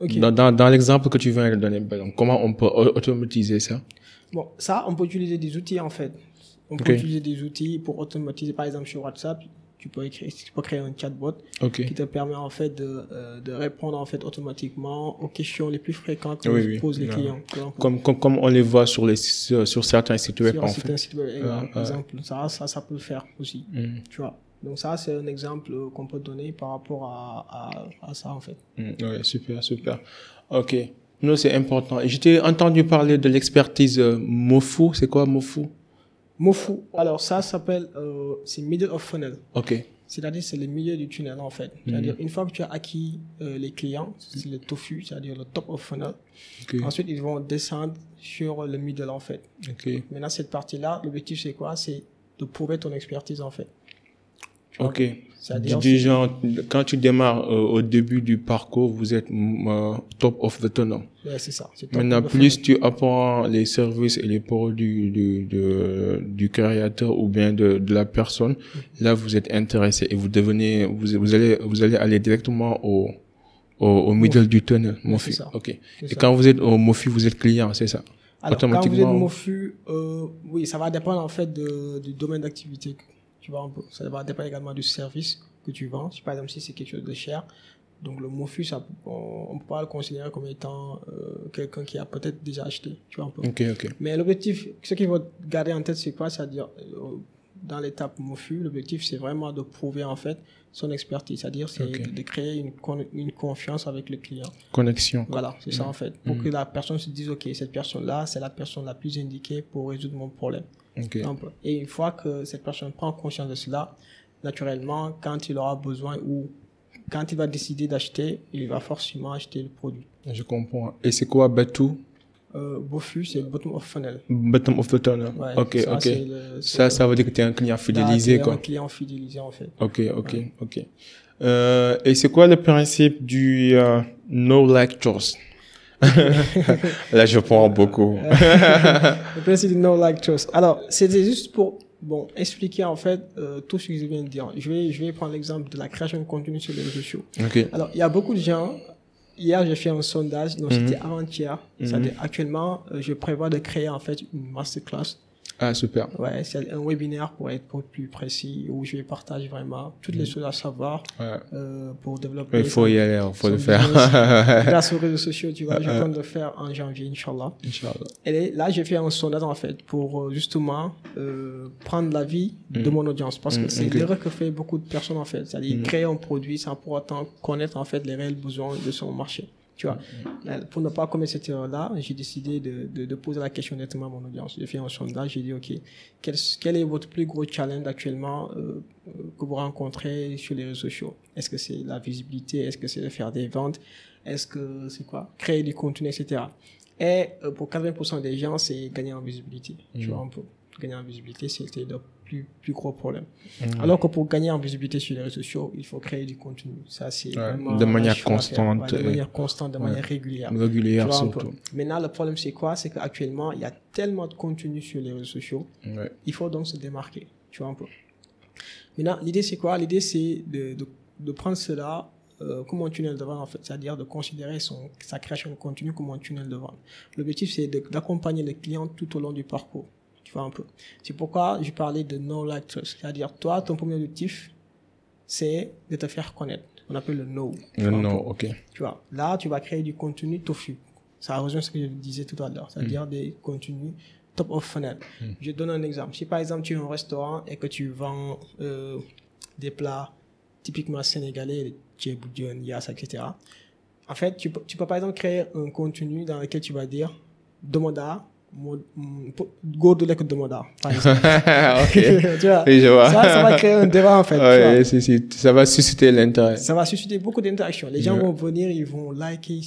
Dans, dans, dans l'exemple que tu viens de donner, comment on peut automatiser ça? Bon, ça, on peut utiliser des outils en fait. On peut utiliser des outils pour automatiser, par exemple sur WhatsApp, tu peux, écrire, tu peux créer un chatbot qui te permet en fait de, euh, de répondre en fait automatiquement aux questions les plus fréquentes que posent les clients. Comme, comme, comme on les voit sur, les, sur, certains sites web sur certains sites web, exemple. Ça, ça, ça peut le faire aussi. Mm. Tu vois. Donc ça, c'est un exemple qu'on peut donner par rapport à, à, à ça, en fait. Mm, oui, super, super. OK. Non, c'est important. J'étais entendu parler de l'expertise euh, MOFU. C'est quoi MOFU? MOFU. Alors ça s'appelle, euh, c'est middle of funnel. OK. C'est-à-dire, c'est le milieu du tunnel, en fait. C'est-à-dire, mm. une fois que tu as acquis euh, les clients, c'est le TOFU, c'est-à-dire le top of funnel. Ensuite, ils vont descendre sur le middle, en fait. Okay. Maintenant, cette partie-là, l'objectif, c'est quoi? C'est de prouver ton expertise, en fait. Ok. Du quand tu démarres euh, au début du parcours, vous êtes euh, top of the tunnel. Ouais, c'est ça. Maintenant, plus tu apprends les services et les produits du, du, du créateur ou bien de, de la personne, mm. là, vous êtes intéressé et vous devenez, vous, vous allez, vous allez aller directement au, au, au middle du tunnel, Mofi. Ok. Et quand vous êtes au Mofi, vous êtes client, c'est ça? Alors, quand vous êtes Mofi, euh, oui, ça va dépendre en fait de, du domaine d'activité tu vois, ça va dépendre également du service que tu vends. Si, par exemple, si c'est quelque chose de cher, donc le MOFU, ça, on, peut pas le considérer comme étant euh, quelqu'un qui a peut-être déjà acheté. Tu vois un peu. Okay, okay. Mais l'objectif, ce qu'il faut garder en tête, c'est quoi? C'est-à-dire, euh, dans l'étape MOFU, l'objectif, c'est vraiment de prouver en fait son expertise. C'est-à-dire, c'est de créer une, une confiance avec le client. Connexion. Voilà, c'est ça en fait. Pour que la personne se dise, OK, cette personne-là, c'est la personne la plus indiquée pour résoudre mon problème. Et une fois que cette personne prend conscience de cela, naturellement, quand il aura besoin ou quand il va décider d'acheter, il va forcément acheter le produit. Je comprends. Et c'est quoi Batou euh, Bofu, c'est bottom of funnel. Bottom of the tunnel. ok, ça, ok. ça, ça veut dire que tu es un client fidélisé, quoi. un client fidélisé, en fait. Ok, ok, ok. Euh, et c'est quoi le principe du euh, no like trust Là, je prends beaucoup. le principe du no like trust. Alors, c'était juste pour bon expliquer en fait euh, tout ce que je viens de dire. Je vais je vais prendre l'exemple de la création de contenu sur les réseaux sociaux. Okay. Alors, il y a beaucoup de gens. Hier, j'ai fait un sondage, donc c'était mhm. avant-hier. Mm Actuellement, euh, je prévois de créer en fait une masterclass ah, super. Ouais, c'est un webinaire pour être plus précis où je vais partager vraiment toutes les mm. choses à savoir euh, pour développer. Il faut y aller, il faut le faire. grâce aux réseaux sociaux, tu vois, je compte le faire en janvier, Inch'Allah. Inch'Allah. Et là, j'ai fait un sondage en fait pour euh, justement euh, prendre l'avis de mm. mon audience parce que mm, c'est l'erreur que fait beaucoup de personnes en fait. C'est-à-dire créer un produit sans pour autant connaître en fait les réels besoins de son marché. Tu vois, Mais pour ne pas commettre cette erreur-là, j'ai décidé de, de, de, poser la question directement à mon audience. J'ai fait un sondage, j'ai dit, OK, quel, quel, est votre plus gros challenge actuellement euh, que vous rencontrez sur les réseaux sociaux? Est-ce que c'est la visibilité? Est-ce que c'est de faire des ventes? Est-ce que c'est quoi? Créer du contenu, etc. Et euh, pour 80% des gens, c'est gagner en visibilité. Tu vois, un peu gagner en visibilité, c'était le plus, plus gros problème. Mmh. Alors que pour gagner en visibilité sur les réseaux sociaux, il faut créer du contenu. Ça, c'est vraiment de manière constante. Ouais, de manière constante, de ouais. manière régulière. Régulière, surtout. Maintenant, le problème, c'est quoi? C'est qu'actuellement, il y a tellement de contenu sur les réseaux sociaux. Il faut donc se démarquer. Tu vois un peu. Maintenant, l'idée, c'est quoi? L'idée, c'est de, de, de prendre cela euh, comme un tunnel de vente en fait, c'est-à-dire de considérer son, sa création de contenu comme un tunnel de vente. L'objectif c'est d'accompagner le client tout au long du parcours. Vois un peu. C'est pourquoi je parlais de no like trust, c'est-à-dire toi ton premier objectif c'est de te faire connaître. On appelle le no. Le no, ok. Tu vois, là tu vas créer du contenu tofu. Ça rejoint ce que je disais tout à l'heure, c'est-à-dire mm. des contenus top of funnel. Mm. Je donne un exemple. Si par exemple tu es un restaurant et que tu vends euh, des plats typiquement sénégalais, Djeboudion, Yas, etc. En fait, tu peux, tu peux par exemple créer un contenu dans lequel tu vas dire Domoda, go de l'écoute Domoda, par exemple. ok. tu vois, oui, je vois. Ça, ça va créer un débat en fait. Ouais, si, si. Ça va susciter l'intérêt. Ça va susciter beaucoup d'interactions. Les gens vont venir, ils vont liker.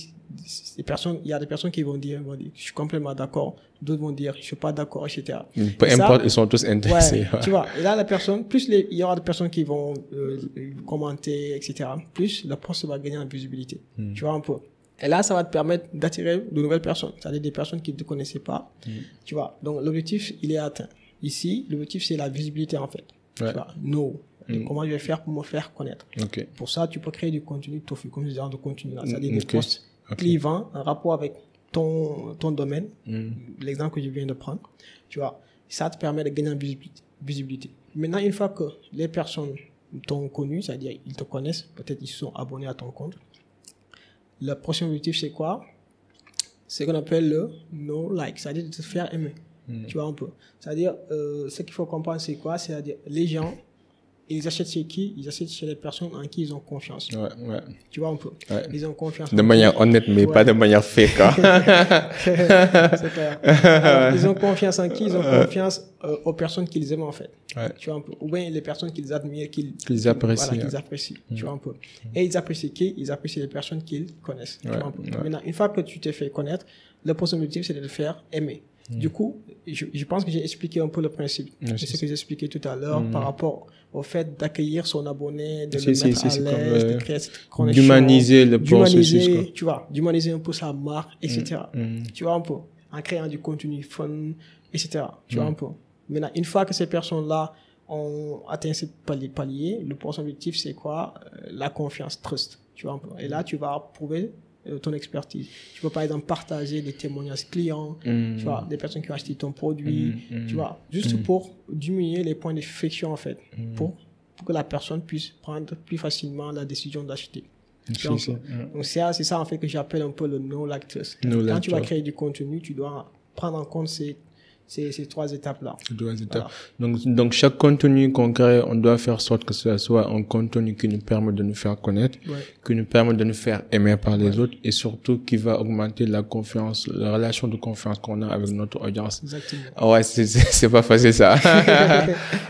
Des personnes, il y a des personnes qui vont dire, vont dire je suis complètement d'accord. D'autres vont dire, je suis pas d'accord, etc. Peu importe, ils sont tous intéressés. Ouais, tu vois, et là, la personne, plus les, il y aura des personnes qui vont euh, commenter, etc. Plus la poste va gagner en visibilité. Mm. Tu vois un peu. Et là, ça va te permettre d'attirer de nouvelles personnes, c'est-à-dire des personnes qui ne te connaissaient pas. Mm. Tu vois, donc l'objectif, il est atteint. Ici, l'objectif, c'est la visibilité, en fait. Ouais. Tu vois, no. Mm. Comment je vais faire pour me faire connaître? Okay. Pour ça, tu peux créer du contenu tofu, comme je disais, de contenu c'est-à-dire des posts okay. clivants en rapport avec ton, ton domaine, mm. l'exemple que je viens de prendre, tu vois, ça te permet de gagner en visibilité. Maintenant, une fois que les personnes t'ont connu, c'est-à-dire ils te connaissent, peut-être ils sont abonnés à ton compte, le prochain objectif, c'est quoi? C'est ce qu'on appelle le no like, c'est-à-dire de te faire aimer. Mm. Tu vois un peu? C'est-à-dire, euh, ce qu'il faut comprendre, c'est quoi? C'est-à-dire, les gens, ils achètent chez qui? Ils achètent chez les personnes en qui ils ont confiance. Ouais, ouais. Tu vois un peu? Ouais. Ils ont confiance. De manière honnête, mais pas de manière fake. Hein. c'est clair. Alors, ils ont confiance en qui? Ils ont confiance euh, aux personnes qu'ils aiment en fait. Tu vois un peu? Ou bien les personnes qu'ils admirent, qu'ils apprécient. Voilà, qu'ils apprécient. Mm. Tu vois un peu? Et ils apprécient qui? Ils apprécient les personnes qu'ils connaissent. Tu vois un peu? Maintenant, une fois que tu t'es fait connaître, le prochain objectif, c'est de le faire aimer. Mm. Du coup, je, je pense que j'ai expliqué un peu le principe. C'est ce que j'ai expliqué tout à l'heure mm. par rapport au fait d'accueillir son abonné, de le mettre à l'aise, de créer cette connexion. D'humaniser le processus. Tu vois, d'humaniser un peu sa marque, etc. Mm. Tu vois un peu, en créant du contenu fun, etc. Tu vois un peu. Maintenant, une fois que ces personnes-là ont atteint ce palier, palier le prochain objectif, c'est quoi? Euh, La confiance, trust. Tu vois un peu. Et là, tu vas prouver ton expertise. Tu peux par exemple partager des témoignages clients, mm. tu vois, des personnes qui ont acheté ton produit, Mm, mm, tu vois, juste mm. pour diminuer les points de friction en fait, Mm. pour, pour que la personne puisse prendre plus facilement la décision d'acheter. Donc c'est ça en fait que j'appelle un peu le no like trust. No Quand tu vas créer du contenu, tu dois prendre en compte ces, ces, ces trois étapes-là. Deux étapes. Voilà. Donc, donc, chaque contenu qu'on crée, on doit faire sorte que ce soit un contenu qui nous permet de nous faire connaître, Ouais. qui nous permet de nous faire aimer par les autres et surtout qui va augmenter la confiance, la relation de confiance qu'on a avec notre audience. Exactement. Ah ouais, c'est, c'est, pas facile ça.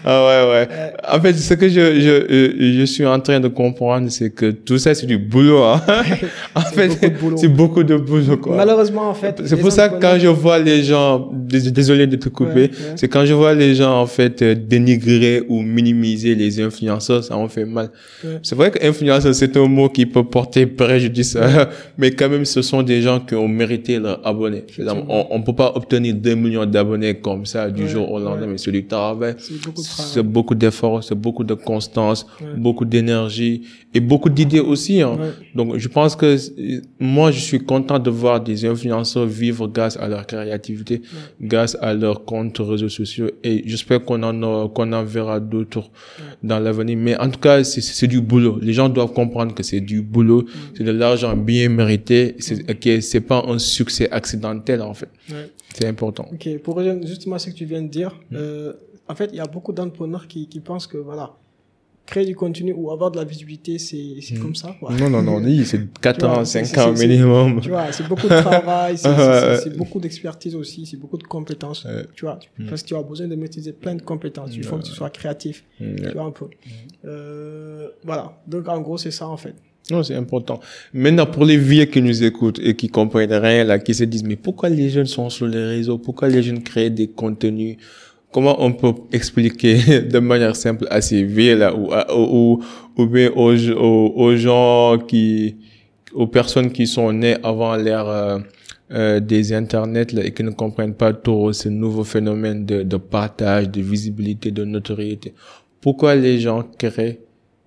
ah ouais, ouais. En fait, ce que je, je, je suis en train de comprendre, c'est que tout ça, c'est du boulot. Hein. en fait, c'est beaucoup de boulot. Quoi. Malheureusement, en fait. C'est pour ça que quand je vois les gens, dés- désolé de te couper, Ouais, ouais. c'est quand je vois les gens en fait euh, dénigrer ou minimiser les influenceurs, ça en fait mal. Ouais. C'est vrai que influenceur c'est un mot qui peut porter préjudice, mais quand même ce sont des gens qui ont mérité leur abonné. On, on peut pas obtenir 2 millions d'abonnés comme ça du jour au lendemain, mais c'est du travail. C'est beaucoup d'efforts, c'est beaucoup de constance, beaucoup d'énergie et beaucoup d'idées aussi. Hein. Donc, je pense que euh, moi, je suis content de voir des influenceurs vivre grâce à leur créativité, grâce à leurs comptes réseaux sociaux. Et j'espère qu'on en qu'on en verra d'autres dans l'avenir. Mais en tout cas, c'est c'est du boulot. Les gens doivent comprendre que c'est du boulot, c'est de l'argent bien mérité. C'est que c'est pas un succès accidentel en fait. Ouais. C'est important. Ok, pour rejoindre justement ce que tu viens de dire, euh, en fait, il y a beaucoup d'entrepreneurs qui, qui pensent que, voilà, créer du contenu ou avoir de la visibilité, c'est c'est Mm. comme ça. Quoi. Non, non, non, oui, c'est 4 Tu vois, ans, c'est- 5 c'est- ans minimum. Tu vois, c'est beaucoup de travail, c'est- beaucoup d'expertise aussi, c'est beaucoup de compétences. Tu vois, tu- Mm. parce que tu as besoin de maîtriser plein de compétences. Il faut que tu sois créatif. Mm. Tu vois un peu. Euh, voilà. Donc en gros, c'est ça en fait. Non, c'est important. Maintenant, pour les vieux qui nous écoutent et qui comprennent rien, là, qui se disent, mais pourquoi les jeunes sont sur les réseaux? Pourquoi les jeunes créent des contenus? Comment on peut expliquer de manière simple à ces là, ou, ou, ou, bien aux, aux, aux gens qui, aux personnes qui sont nées avant l'ère, euh, euh, des internets, là, et qui ne comprennent pas trop ce nouveau phénomène de, de partage, de visibilité, de notoriété? Pourquoi les gens créent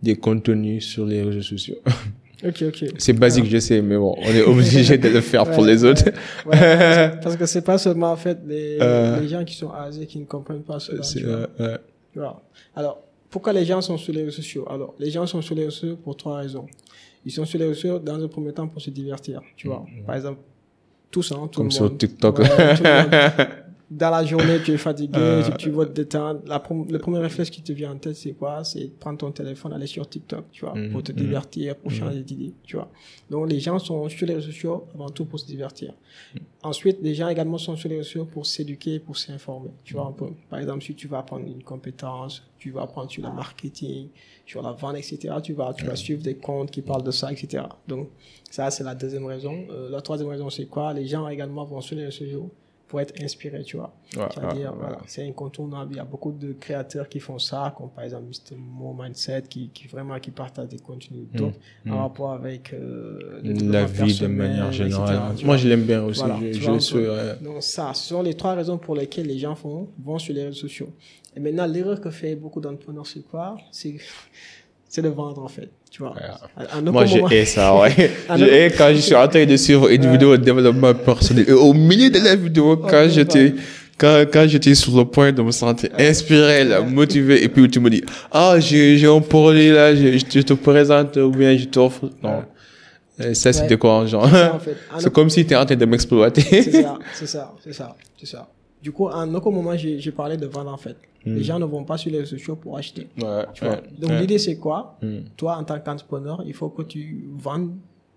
des contenus sur les réseaux sociaux? Ok, ok. C'est basique, je sais, mais bon, on est obligé de le faire pour les autres. Ouais, parce que- c'est pas seulement en fait les, Euh. les gens qui sont âgés qui ne comprennent pas cela. C'est, tu vois. Tu vois. Alors, pourquoi les gens sont sur les réseaux sociaux? Alors, les gens sont sur les réseaux sociaux pour trois raisons. Ils sont sur les réseaux dans un premier temps pour se divertir. Tu vois. Par exemple, tous, hein, tout comme le sur monde. TikTok. Ouais, tout le monde. Dans la journée, tu es fatigué, Euh. tu, tu veux te détendre. La le premier réflexe qui te vient en tête, c'est quoi? C'est de prendre ton téléphone, aller sur TikTok, tu vois, Mhm, pour te divertir, pour changer d'idée, tu vois. Donc, les gens sont sur les réseaux sociaux avant tout pour se divertir. Ensuite, les gens également sont sur les réseaux sociaux pour s'éduquer, pour s'informer, tu vois, un peu. Par exemple, si tu vas apprendre une compétence, tu vas apprendre sur le marketing, sur la vente, etc., tu vas, tu vas suivre des comptes qui parlent de ça, etc. Donc, ça, c'est la deuxième raison. Euh, la troisième raison, c'est quoi? Les gens également vont sur les réseaux sociaux pour être inspirés, tu vois. Ouais, C'est-à-dire, ouais, voilà, c'est incontournable. Il y a beaucoup de créateurs qui font ça, comme par exemple Mr. Mo Mindset, qui, qui vraiment qui partagent des contenus top mm. en rapport avec euh, La vie de manière générale. Moi, je l'aime bien aussi. Voilà, je, je suis. Donc ça, ce sont les trois raisons pour lesquelles les gens font, vont sur les réseaux sociaux. Et maintenant, l'erreur que fait beaucoup d'entrepreneurs, c'est quoi? C'est c'est de vendre en fait, tu vois. Un autre Moi, moment- hais ça, ouais. Non. hais quand je suis en train de suivre une vidéo de développement personnel. Et au milieu de la vidéo, quand j'étais, quand, quand j'étais sur le point de me sentir inspiré, là, motivé, et puis tu me dis, ah, j'ai, j'ai un projet là, je, je te présente, ou bien je t'offre. Non. Euh, Ça, c'est Ouais. décourageant. C'est en fait. Comme si tu es en train de m'exploiter. C'est ça, c'est ça, c'est ça, c'est ça. Du coup, à un autre moment, j'ai parlé de vendre en fait. Hmm. Les gens ne vont pas sur les réseaux sociaux pour acheter. Ouais, Tu vois. ouais, Donc ouais. l'idée c'est quoi? Hmm. Toi, en tant qu'entrepreneur, il faut que tu vendes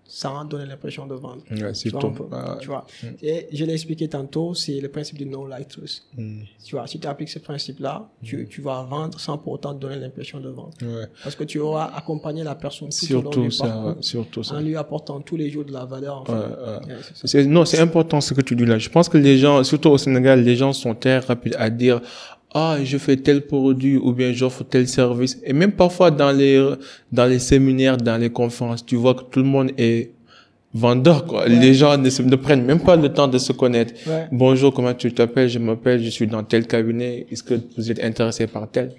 sans donner l'impression de vendre. Ouais, Tu vois, tu vois. Et je l'ai expliqué tantôt, c'est le principe du no like trust. Hmm. Tu vois, si tu appliques ce principe-là, tu, tu vas vendre sans pour autant donner l'impression de vendre. Ouais. Parce que tu auras accompagné la personne tout au long Surtout du ça, parcours surtout ça. en lui apportant tous les jours de la valeur. En fait. Ouais. C'est- non, c'est important ce que tu dis là. Je pense que les gens, surtout au Sénégal, les gens sont très rapides à dire ah je fais tel produit ou bien j'offre tel service. Et même parfois dans les dans les séminaires, dans les conférences, tu vois que tout le monde est vendeur quoi. Les gens ne, prennent même pas le temps de se connaître. Ouais. Bonjour, comment tu t'appelles? Je m'appelle, je suis dans tel cabinet. Est-ce que vous êtes intéressé par tel?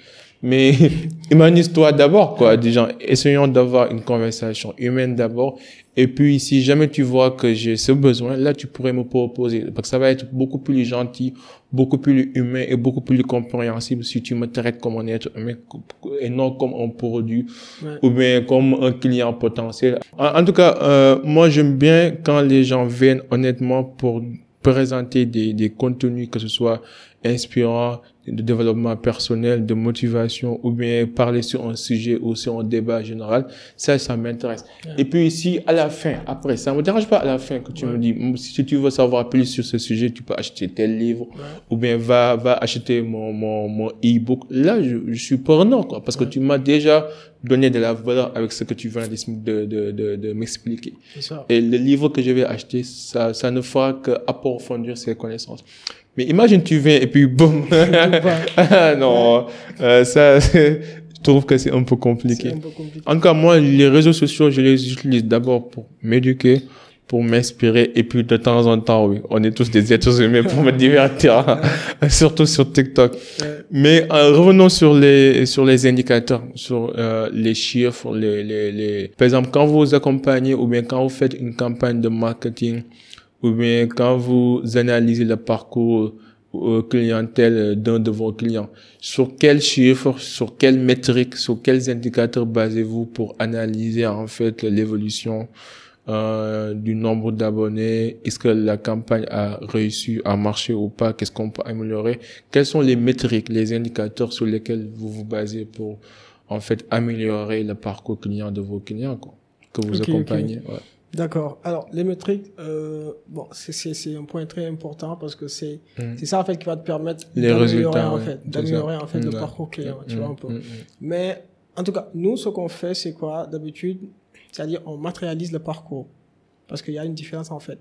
Mais humanise-toi d'abord, quoi. Des gens, essayons d'avoir une conversation humaine d'abord. Et puis, si jamais tu vois que j'ai ce besoin, là, tu pourrais me proposer. Parce que ça va être beaucoup plus gentil, beaucoup plus humain et beaucoup plus compréhensible si tu me traites comme un être humain et non comme un produit Ouais. ou bien comme un client potentiel. En, en tout cas, euh, moi, j'aime bien quand les gens viennent honnêtement pour présenter des, des contenus, que ce soit inspirants, de développement personnel, de motivation, ou bien parler sur un sujet ou sur un débat général. Ça, ça m'intéresse. Et puis ici, à la fin, après, ça me dérange pas à la fin que tu me dis, si tu veux savoir plus sur ce sujet, tu peux acheter tel livre, ou bien va, va acheter mon, mon, mon e-book. Là, je, je suis preneur, quoi, parce que tu m'as déjà donné de la valeur avec ce que tu viens de, de, de, de, m'expliquer. Et le livre que je vais acheter, ça, ça ne fera qu'approfondir ses connaissances. Mais imagine, tu viens et puis boum. Non, euh, ça, je trouve que c'est un peu compliqué. un peu compliqué. En tout cas, moi, les réseaux sociaux, je les utilise d'abord pour m'éduquer, pour m'inspirer, et puis de temps en temps, oui, on est tous des êtres humains pour me divertir, surtout sur TikTok. Mais euh, revenons sur les sur les indicateurs, sur euh, les chiffres, les, les les. Par exemple, quand vous accompagnez ou bien quand vous faites une campagne de marketing, ou bien quand vous analysez le parcours euh, clientèle d'un de vos clients, sur quels chiffres, sur quelles métriques, sur quels indicateurs basez-vous pour analyser en fait l'évolution euh, du nombre d'abonnés? Est-ce que la campagne a réussi à marcher ou pas? Qu'est-ce qu'on peut améliorer? Quelles sont les métriques, les indicateurs sur lesquels vous vous basez pour en fait, améliorer le parcours client de vos clients, quoi, que vous accompagnez? Ouais. D'accord. Alors, les métriques, euh, bon, c'est- un point très important parce que c'est Mm. c'est ça, en fait, qui va te permettre Les d'améliorer, en fait, d'améliorer, en fait, le Mm. parcours client, tu Mm, vois, un peu. mm. Mais, en tout cas, nous, ce qu'on fait, c'est quoi, d'habitude? C'est-à-dire, on matérialise le parcours. Parce qu'il y a une différence, en fait.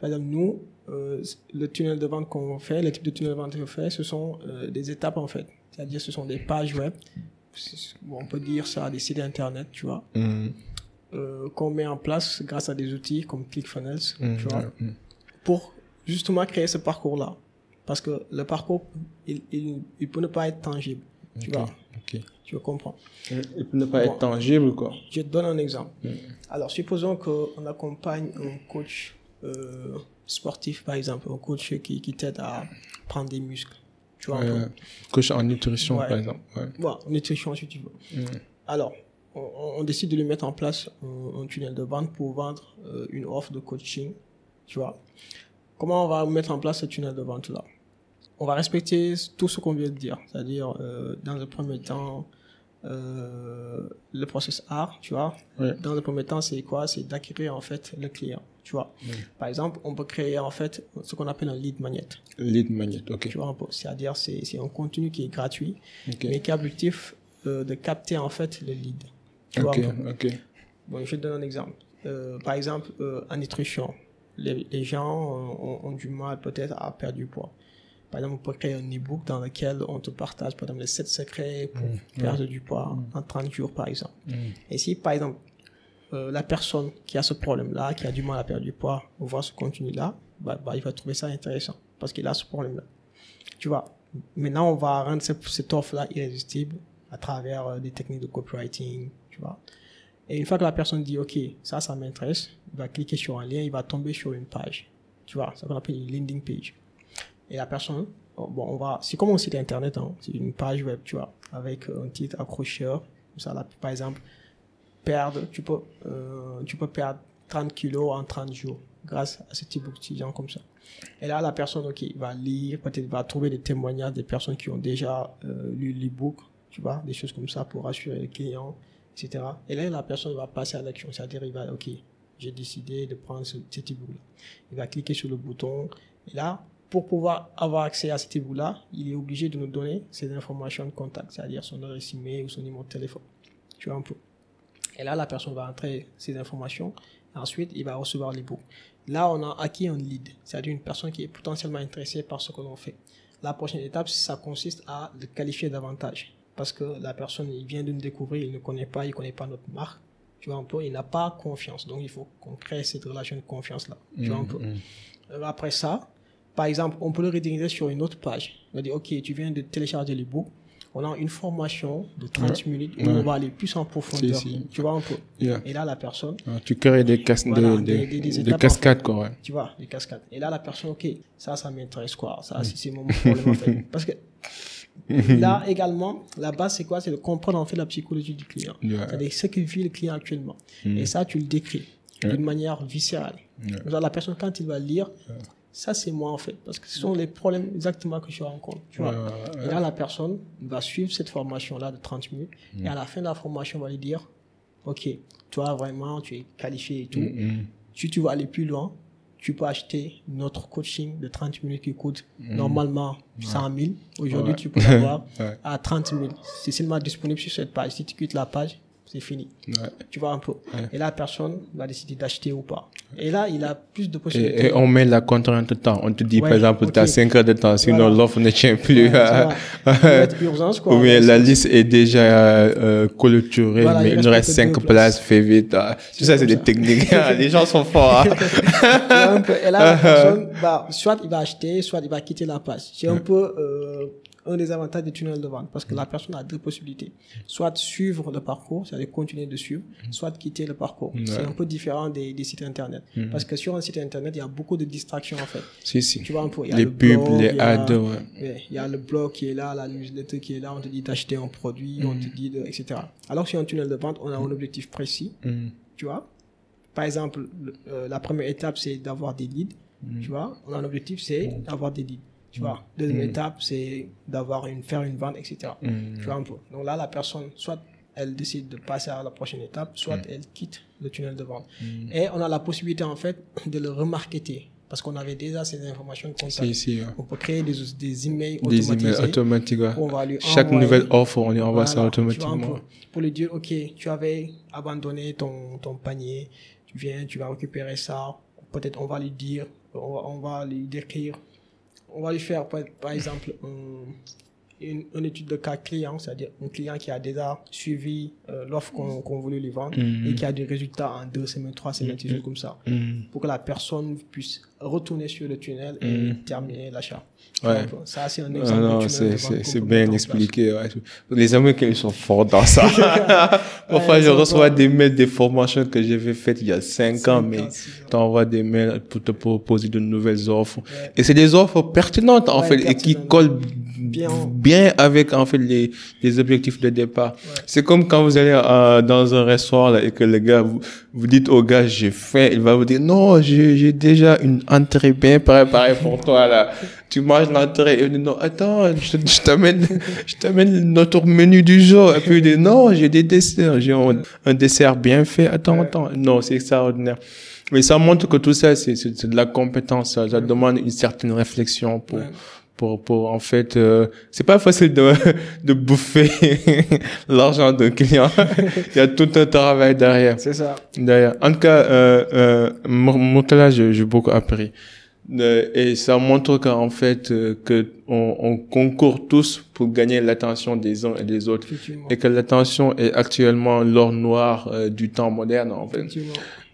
Par exemple, nous, euh, le tunnel de vente qu'on fait, le type de tunnel de vente qu'on fait, ce sont euh, des étapes, en fait. C'est-à-dire, ce sont des pages web. On peut dire ça, des sites internet, tu vois, euh, qu'on met en place grâce à des outils comme ClickFunnels, mm, tu vois, mm. pour justement créer ce parcours-là. Parce que le parcours, il, il, il peut ne pas être tangible. Tu vois, tu comprends. Il peut ne pas Bon. être tangible, quoi. Je te donne un exemple. Mm. Alors, supposons qu'on accompagne un coach euh, sportif, par exemple, un coach qui, qui t'aide à prendre des muscles. Tu vois, un coach en nutrition, Ouais. par exemple. Ouais. Voilà, nutrition, si tu veux. Alors, on, on décide de lui mettre en place un, un tunnel de vente pour vendre euh, une offre de coaching. Tu vois. Comment on va mettre en place ce tunnel de vente-là? On va respecter tout ce qu'on vient de dire. C'est-à-dire, euh, dans le premier temps, euh, le process art, tu vois. Ouais. Dans le premier temps, c'est quoi? C'est d'acquérir en fait le client, tu vois. Par exemple, on peut créer en fait ce qu'on appelle un lead magnet. Lead magnet, ok. Tu vois, un peu. c'est-à-dire c'est un contenu qui est gratuit, mais qui a l'objectif euh, de capter en fait le lead. Tu vois, ok, un peu. ok. Bon, je te donne un exemple. Euh, par exemple, euh, en nutrition, les, les gens euh, ont, ont du mal peut-être à perdre du poids. Par exemple, on peut créer un e-book dans lequel on te partage, par exemple, les 7 secrets pour perdre du poids en 30 jours, par exemple. Mm. Et si, par exemple, euh, la personne qui a ce problème-là, qui a du mal à perdre du poids, voit ce contenu-là, bah, bah, il va trouver ça intéressant parce qu'il a ce problème-là. Tu vois, maintenant, on va rendre cette, cette offre-là irrésistible à travers euh, des techniques de copywriting, Et une fois que la personne dit, OK, ça, ça m'intéresse, il va cliquer sur un lien, il va tomber sur une page. Tu vois, ça qu'on appelle une landing page. Et la personne, oh, bon, on va, c'est comme un site internet, hein, c'est une page web, tu vois, avec euh, un titre accrocheur. Ça, là, par exemple, perdre, tu peux, euh, tu peux perdre 30 kilos en 30 jours grâce à ce type d'outils comme ça. Et là, la personne, ok, va lire, peut-être va trouver des témoignages des personnes qui ont déjà euh, lu l'e-book, tu vois, des choses comme ça pour rassurer les clients, Et là, la personne va passer à l'action, c'est-à-dire, il va, ok, j'ai décidé de prendre ce, cet e-book-là. Il va cliquer sur le bouton, et là, pour pouvoir avoir accès à cet e-book-là, il est obligé de nous donner ses informations de contact, c'est-à-dire son adresse email ou son numéro de téléphone. Tu vois un peu. Et là, la personne va entrer ces informations. Ensuite, il va recevoir l'e-book. Là, on a acquis un lead, c'est-à-dire une personne qui est potentiellement intéressée par ce que l'on fait. La prochaine étape, ça consiste à le qualifier davantage. Parce que la personne, il vient de nous découvrir, il ne connaît pas, il ne connaît pas notre marque. Tu vois un peu, il n'a pas confiance. Donc, il faut qu'on crée cette relation de confiance-là. Tu vois un peu. Euh, Après ça, par exemple, on peut le rediriger sur une autre page. On va dire, OK, tu viens de télécharger l'e-book. On a une formation de 30 minutes où Ouais. on va aller plus en profondeur. Si, si. Tu vois un peu. Yeah. Et là, la personne, Ah, Tu crées des, cas Voilà, des, des- des, des- des des cascades, quoi, ouais. tu vois, les cascades. Et là, la personne, OK, ça, ça m'intéresse quoi. Mm. Ça, c'est c'est mon problème en fait. Parce que là, également, la base, c'est quoi? C'est de comprendre en fait la psychologie du client. Yeah. C'est-à-dire ce que vit le client actuellement. Mm. Et ça, tu le décris d'une manière viscérale. Yeah. La personne, quand il va lire, ça, c'est moi en fait. Parce que ce sont les problèmes exactement que je rencontre. Tu vois. Et là, la personne va suivre cette formation-là de 30 minutes. Mm. Et à la fin de la formation, on va lui dire, OK, toi, vraiment, tu es qualifié et tout. Mm. Si tu veux aller plus loin, tu peux acheter notre coaching de 30 minutes qui coûte Mm. normalement 100 000. Aujourd'hui, Ouais. tu peux l'avoir à 30 000. C'est seulement disponible sur cette page. Si tu quittes la page, c'est fini. Ouais. Tu vois un peu. Ouais. Et là, personne va décider d'acheter ou pas. Et là, il a plus de possibilités. Et, et on met la contrainte de temps. On te dit, par exemple, tu as 5 heures de temps, sinon Voilà. l'offre ne tient plus. Être urgence, quoi. Ou bien la liste est déjà euh, clôturée, Voilà, mais il nous reste reste que 5 deux places, fais vite. ah. Tout ça, c'est des techniques. Les gens sont forts. hein. Et là, la personne soit il va acheter, soit il va quitter la page. C'est un peu euh, un des avantages des tunnels de vente parce que la personne a deux possibilités. Soit suivre le parcours, c'est-à-dire continuer de suivre, soit quitter le parcours. C'est un peu différent des, des sites internet. Parce que sur un site internet, il y a beaucoup de distractions en fait. si, si. Tu vois un peu. Il y a Les le pubs, blog, les il y a- ads, ouais. Ouais, il y a le blog qui est là, la newsletter qui est là, on te dit d'acheter un produit, on te dit de, etc. Alors sur un tunnel de vente, on a un objectif précis, Mm. tu vois? Par exemple, le- euh, la première étape, c'est d'avoir des leads, tu vois? On a un objectif, c'est d'avoir des leads. Tu vois, deuxième étape, c'est d'avoir une, faire une vente, etc. Tu vois un peu. Donc là, la personne, soit elle décide de passer à la prochaine étape, soit elle quitte le tunnel de vente. Et on a la possibilité, en fait, de le remarketer. Parce qu'on avait déjà ces informations de contact. Si, si, ouais. On peut créer des, des emails Des automatisés. emails automatiques. ouais. On va lui Chaque nouvelle offre, on lui envoie Voilà, ça vois, automatiquement. pour lui dire, OK, tu avais abandonné ton, ton panier, tu viens, tu vas récupérer ça. Peut-être on va lui dire, on va, on va lui décrire, on va lui faire par, par exemple une, une étude de cas client, c'est-à-dire un client qui a déjà suivi euh, l'offre qu'on qu'on voulait lui vendre Mhm. et qui a des résultats en deux semaines, trois semaines, des choses comme ça, pour que la personne puisse retourner sur le tunnel et terminer l'achat. Ouais. Ça, c'est un exemple non, c'est, bien expliqué. Ouais. Les Américains, ils sont forts dans ça? Parfois, Ouais, je reçois des mails, des formations que j'avais faites il y a 5 ans, mais t'envoies des mails pour te proposer de nouvelles offres. Et c'est des offres pertinentes, en fait, et qui collent Bien. bien avec, en fait, les, les objectifs de départ. Ouais. C'est comme quand vous allez euh, dans un restaurant, là, et que le gars, vous, vous dites au gars, j'ai faim, il va vous dire, non, j'ai, déjà une entrée bien préparée pour toi, là. Tu manges l'entrée, et il dit, non, attends, je, je t'amène, je t'amène notre menu du jour. Et puis il dit, non, j'ai des desserts, j'ai un, un dessert bien fait, attends, attends. Non, c'est extraordinaire. Mais ça montre que tout ça, c'est, de la compétence, ça, ça demande une certaine réflexion pour, Ouais. Pour, pour, en fait, euh, c'est pas facile de, de bouffer l'argent d'un client. Il y a tout un travail derrière. C'est ça. Derrière. En tout cas, euh, euh, Mourtala, j'ai beaucoup appris. Euh, et ça montre qu'en fait, euh, que on, on concourt tous pour gagner l'attention des uns et des autres. Et que l'attention est actuellement l'or noir euh, du temps moderne, en fait.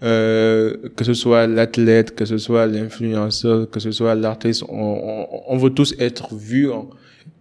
Euh, que ce soit l'athlète, que ce soit l'influenceur, que ce soit l'artiste, on, on, on veut tous être vus hein,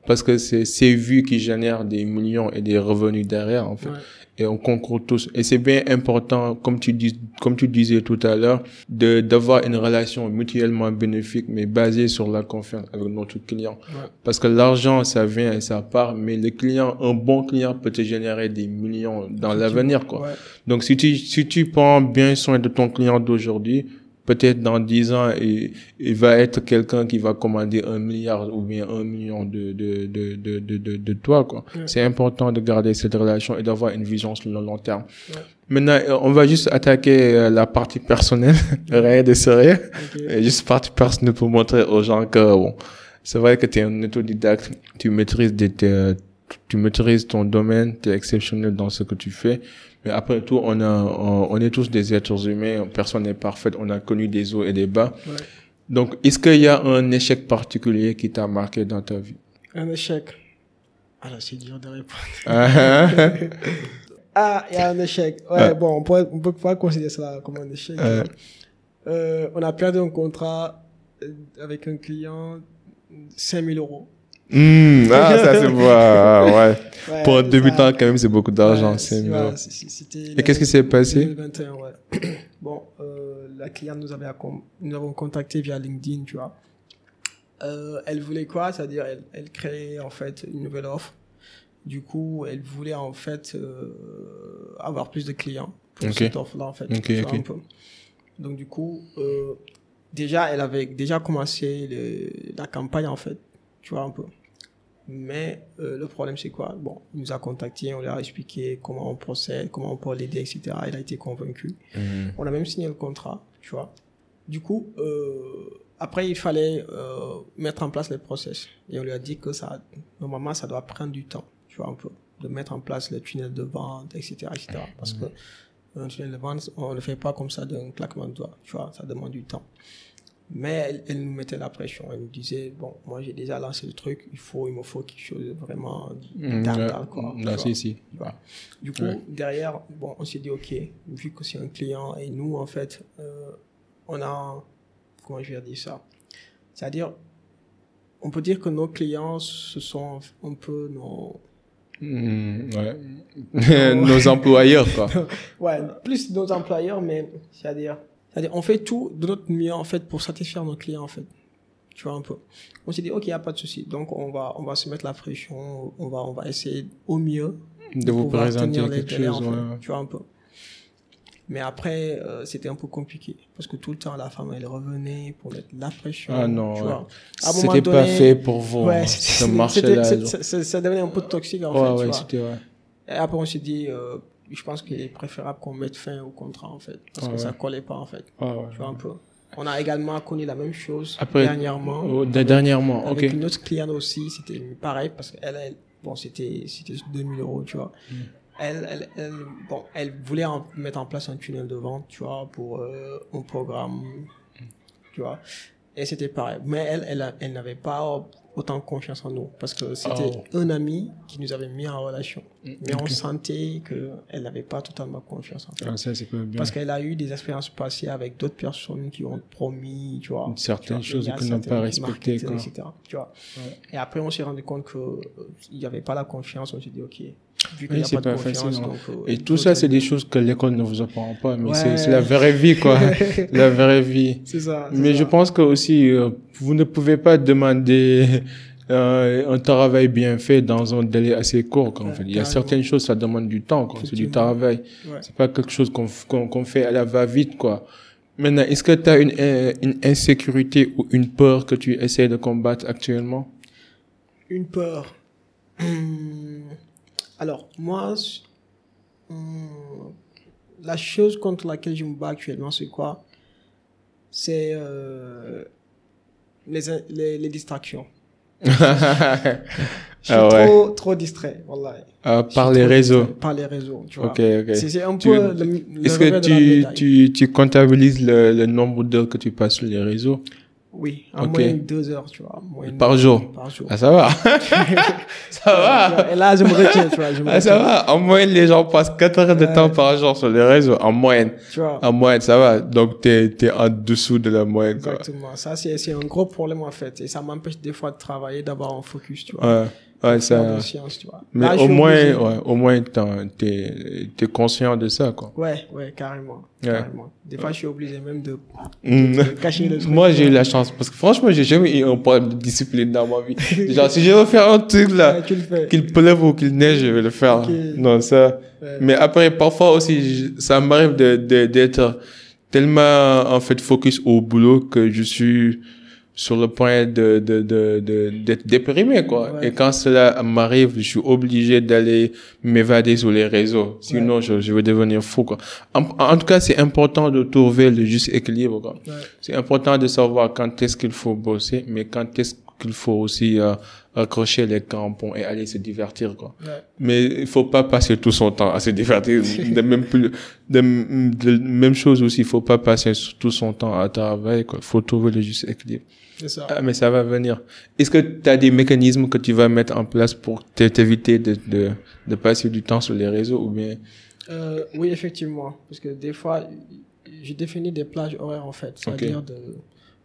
parce que c'est ces vues qui génèrent des millions et des revenus derrière en fait. Et on concourt tous. Et c'est bien important, comme tu dis, comme tu disais tout à l'heure, de d'avoir une relation mutuellement bénéfique, mais basée sur la confiance avec notre client. Ouais. Parce que l'argent, ça vient et ça part, mais le client, un bon client peut te générer des millions dans l'avenir, quoi. Ouais. Donc, si tu, si tu prends bien soin de ton client d'aujourd'hui, peut-être dans 10 ans, il, il va être quelqu'un qui va commander un milliard ou bien un million de, de, de, de, de, de, de toi, quoi. Ouais. C'est important de garder cette relation et d'avoir une vision sur le long terme. Ouais. Maintenant, euh, on va juste attaquer euh, la partie personnelle, rien de sérieux. Juste partie personnelle pour montrer aux gens que, bon, c'est vrai que tu es un autodidacte, tu maîtrises des, tes- tu maîtrises ton domaine, tu es exceptionnel dans ce que tu fais. Mais après tout, on a, on, on est tous des êtres humains, personne n'est parfait, on a connu des hauts et des bas. Ouais. Donc, est-ce qu'il y a un échec particulier qui t'a marqué dans ta vie? Un échec. Alors, c'est dur de répondre. Ah, Ah, il y a un échec. Ouais, Ah. bon, on peut, on peut pas considérer ça comme un échec. Euh. Euh, on a perdu un contrat euh, avec un client, 5000 euros. Hmm, ah, ça c'est beau, ah, ouais. Ouais, Pour un ça- débutant, quand même, c'est beaucoup d'argent, Ouais, c'est c'était Et qu'est-ce qui s'est passé? 2021, ouais. bon, euh, la cliente nous avait nous avons contacté via LinkedIn, tu vois. Euh, elle voulait quoi? C'est-à-dire, elle, elle créait en fait une nouvelle offre. Du coup, elle voulait en fait euh, avoir plus de clients pour cette offre-là, en fait. Ok, tu vois, ok. un peu. Donc, du coup, euh, déjà, elle avait déjà commencé le- la campagne, en fait. Tu vois, un peu. Mais euh, le problème, c'est quoi? Bon, il nous a contacté, on lui a expliqué comment on procède, comment on peut l'aider, etc. Il a été convaincu. Hmm. On a même signé le contrat, tu vois. Du coup, euh, après, il fallait euh, mettre en place les process. Et on lui a dit que ça, normalement, ça doit prendre du temps, tu vois, un peu, de mettre en place les tunnels de vente, etc., etc. Parce que un tunnel de vente, on ne le fait pas comme ça d'un claquement de doigts, tu vois, ça demande du temps. Mais elle, elle nous mettait la pression. Elle nous disait, bon, moi, j'ai déjà lancé le truc, il faut, il me faut quelque chose de vraiment d'argent, ouais. quoi. vois. si, si. Du coup, Ouais. derrière, bon, on s'est dit, OK, vu que c'est un client et nous, en fait, euh, on a, comment je vais dire ça? C'est-à-dire, on peut dire que nos clients, ce sont un peu nos, Hmm, ouais. Nos employeurs, quoi. ouais, plus nos employeurs, mais c'est-à-dire, c'est-à-dire, on fait tout de notre mieux, en fait, pour satisfaire nos clients, en fait. Tu vois un peu. On s'est dit, OK, il n'y a pas de souci. Donc, on va, on va se mettre la pression, on va, on va essayer au mieux De vous présenter quelque délais, chose, en fait. ouais. Tu vois un peu. Mais après, euh, c'était un peu compliqué parce que tout le temps, la femme, elle revenait pour mettre la pression. Ah non, ouais. C'était pas fait pour vous. Ouais, hein, genre. c'est- c'est- ça devenait un peu toxique en Ouais, fait. tu vois. Et après, on s'est dit, euh, je pense qu'il est préférable qu'on mette fin au contrat en fait parce que ça ouais. collait pas en fait. Ouais. Tu vois un peu. On a également connu la même chose Après- dernièrement. Oh, de- dernièrement, ok. Avec une autre cliente aussi, c'était pareil parce qu'elle, elle, bon, c'était, c'était 2000 euros, tu vois. Mm. Elle, elle, elle, bon, elle voulait en- mettre en place un tunnel de vente, tu vois, pour euh, un programme, tu vois. Et c'était pareil. Mais elle, elle, elle n'avait pas autant confiance en nous parce que c'était Oh. un ami qui nous avait mis en relation. Mais on sentait qu'elle n'avait pas totalement confiance en fait. Ah, ça, bien. Parce qu'elle a eu des expériences passées avec d'autres personnes qui ont promis, tu vois. Certaines choses il y a que n'ont pas respectées, etc., tu vois. Et après, on s'est rendu compte que euh, il n'y avait pas la confiance. On s'est dit, OK, vu Oui, c'est pas facile, hein. donc... Et tout ça, c'est des choses que l'école ne vous apprend pas, mais c'est Ouais. c'est la vraie vie, quoi. la vraie vie. C'est ça. Mais ça. je pense que aussi, euh, vous ne pouvez pas demander euh, un travail bien fait dans un délai assez court. Quoi, en Ouais, fait. Il y a certaines choses, ça demande du temps. quoi. C'est du travail. Ouais. C'est pas quelque chose qu'on qu'on qu'on fait à la va-vite. quoi. Maintenant, est-ce que tu as une, euh, une insécurité ou une peur que tu essaies de combattre actuellement? Une peur. Alors, moi, hum, la chose contre laquelle je me bats actuellement, c'est quoi? C'est euh, les, les, les distractions. Je suis Ah ouais. trop, trop distrait. Euh, Je Par les réseaux. distrait Par les réseaux, tu vois. Ok, ok. C'est un Tu- peu le, le Est-ce que tu, tu, tu comptabilises le, le nombre d'heures que tu passes sur les réseaux? Oui, en Ok. moyenne deux heures, tu vois. Par jour Par jour. Ah, ça va. ça va. Et là, je me retiens, tu vois. Je me Ah, ça va. En moyenne, les gens passent 4 heures de temps par jour sur les réseaux. En moyenne. Tu vois. En moyenne, ça va. Donc, t'es, t'es en dessous de la moyenne, quoi. Exactement. Ça, c'est c'est un gros problème, en fait. Et ça m'empêche des fois de travailler, d'avoir un focus, tu vois. Ouais. Ouais, ça. de science, tu vois. Mais Là, au moins, obligé. ouais, au moins, t'es, t'es conscient de ça, quoi. Ouais, ouais, carrément. Ouais. carrément. Des fois, je suis obligé même de, Mm. de cacher le truc. Moi, j'ai eu la chance parce que franchement, j'ai jamais eu un problème de discipline dans ma vie. Genre, si je veux faire un truc là, Ouais, qu'il pleuve ou qu'il neige, je vais le faire. Ok. Non, ça. Mais après, parfois aussi, ça m'arrive de, de, d'être tellement, en fait, focus au boulot que je suis sur le point de, de, de, de, d'être déprimé, quoi. Ouais. Et quand cela m'arrive, je suis obligé d'aller m'évader sur les réseaux. Sinon, je, je vais devenir fou, quoi. En, en tout cas, c'est important de trouver le juste équilibre, quoi. Ouais. C'est important de savoir quand est-ce qu'il faut bosser, mais quand est-ce qu'il faut aussi euh, accrocher les crampons et aller se divertir, quoi. Ouais. Mais il faut pas passer tout son temps à se divertir. de même plus, de, de même chose aussi, il faut pas passer tout son temps à travailler, quoi. Faut trouver le juste équilibre. C'est ça. Ah, mais ça va venir. Est-ce que tu as des mécanismes que tu vas mettre en place pour t'éviter de, de, de passer du temps sur les réseaux ou bien? Euh, oui, effectivement. Parce que des fois, j'ai défini des plages horaires, en fait. C'est-à-dire, de,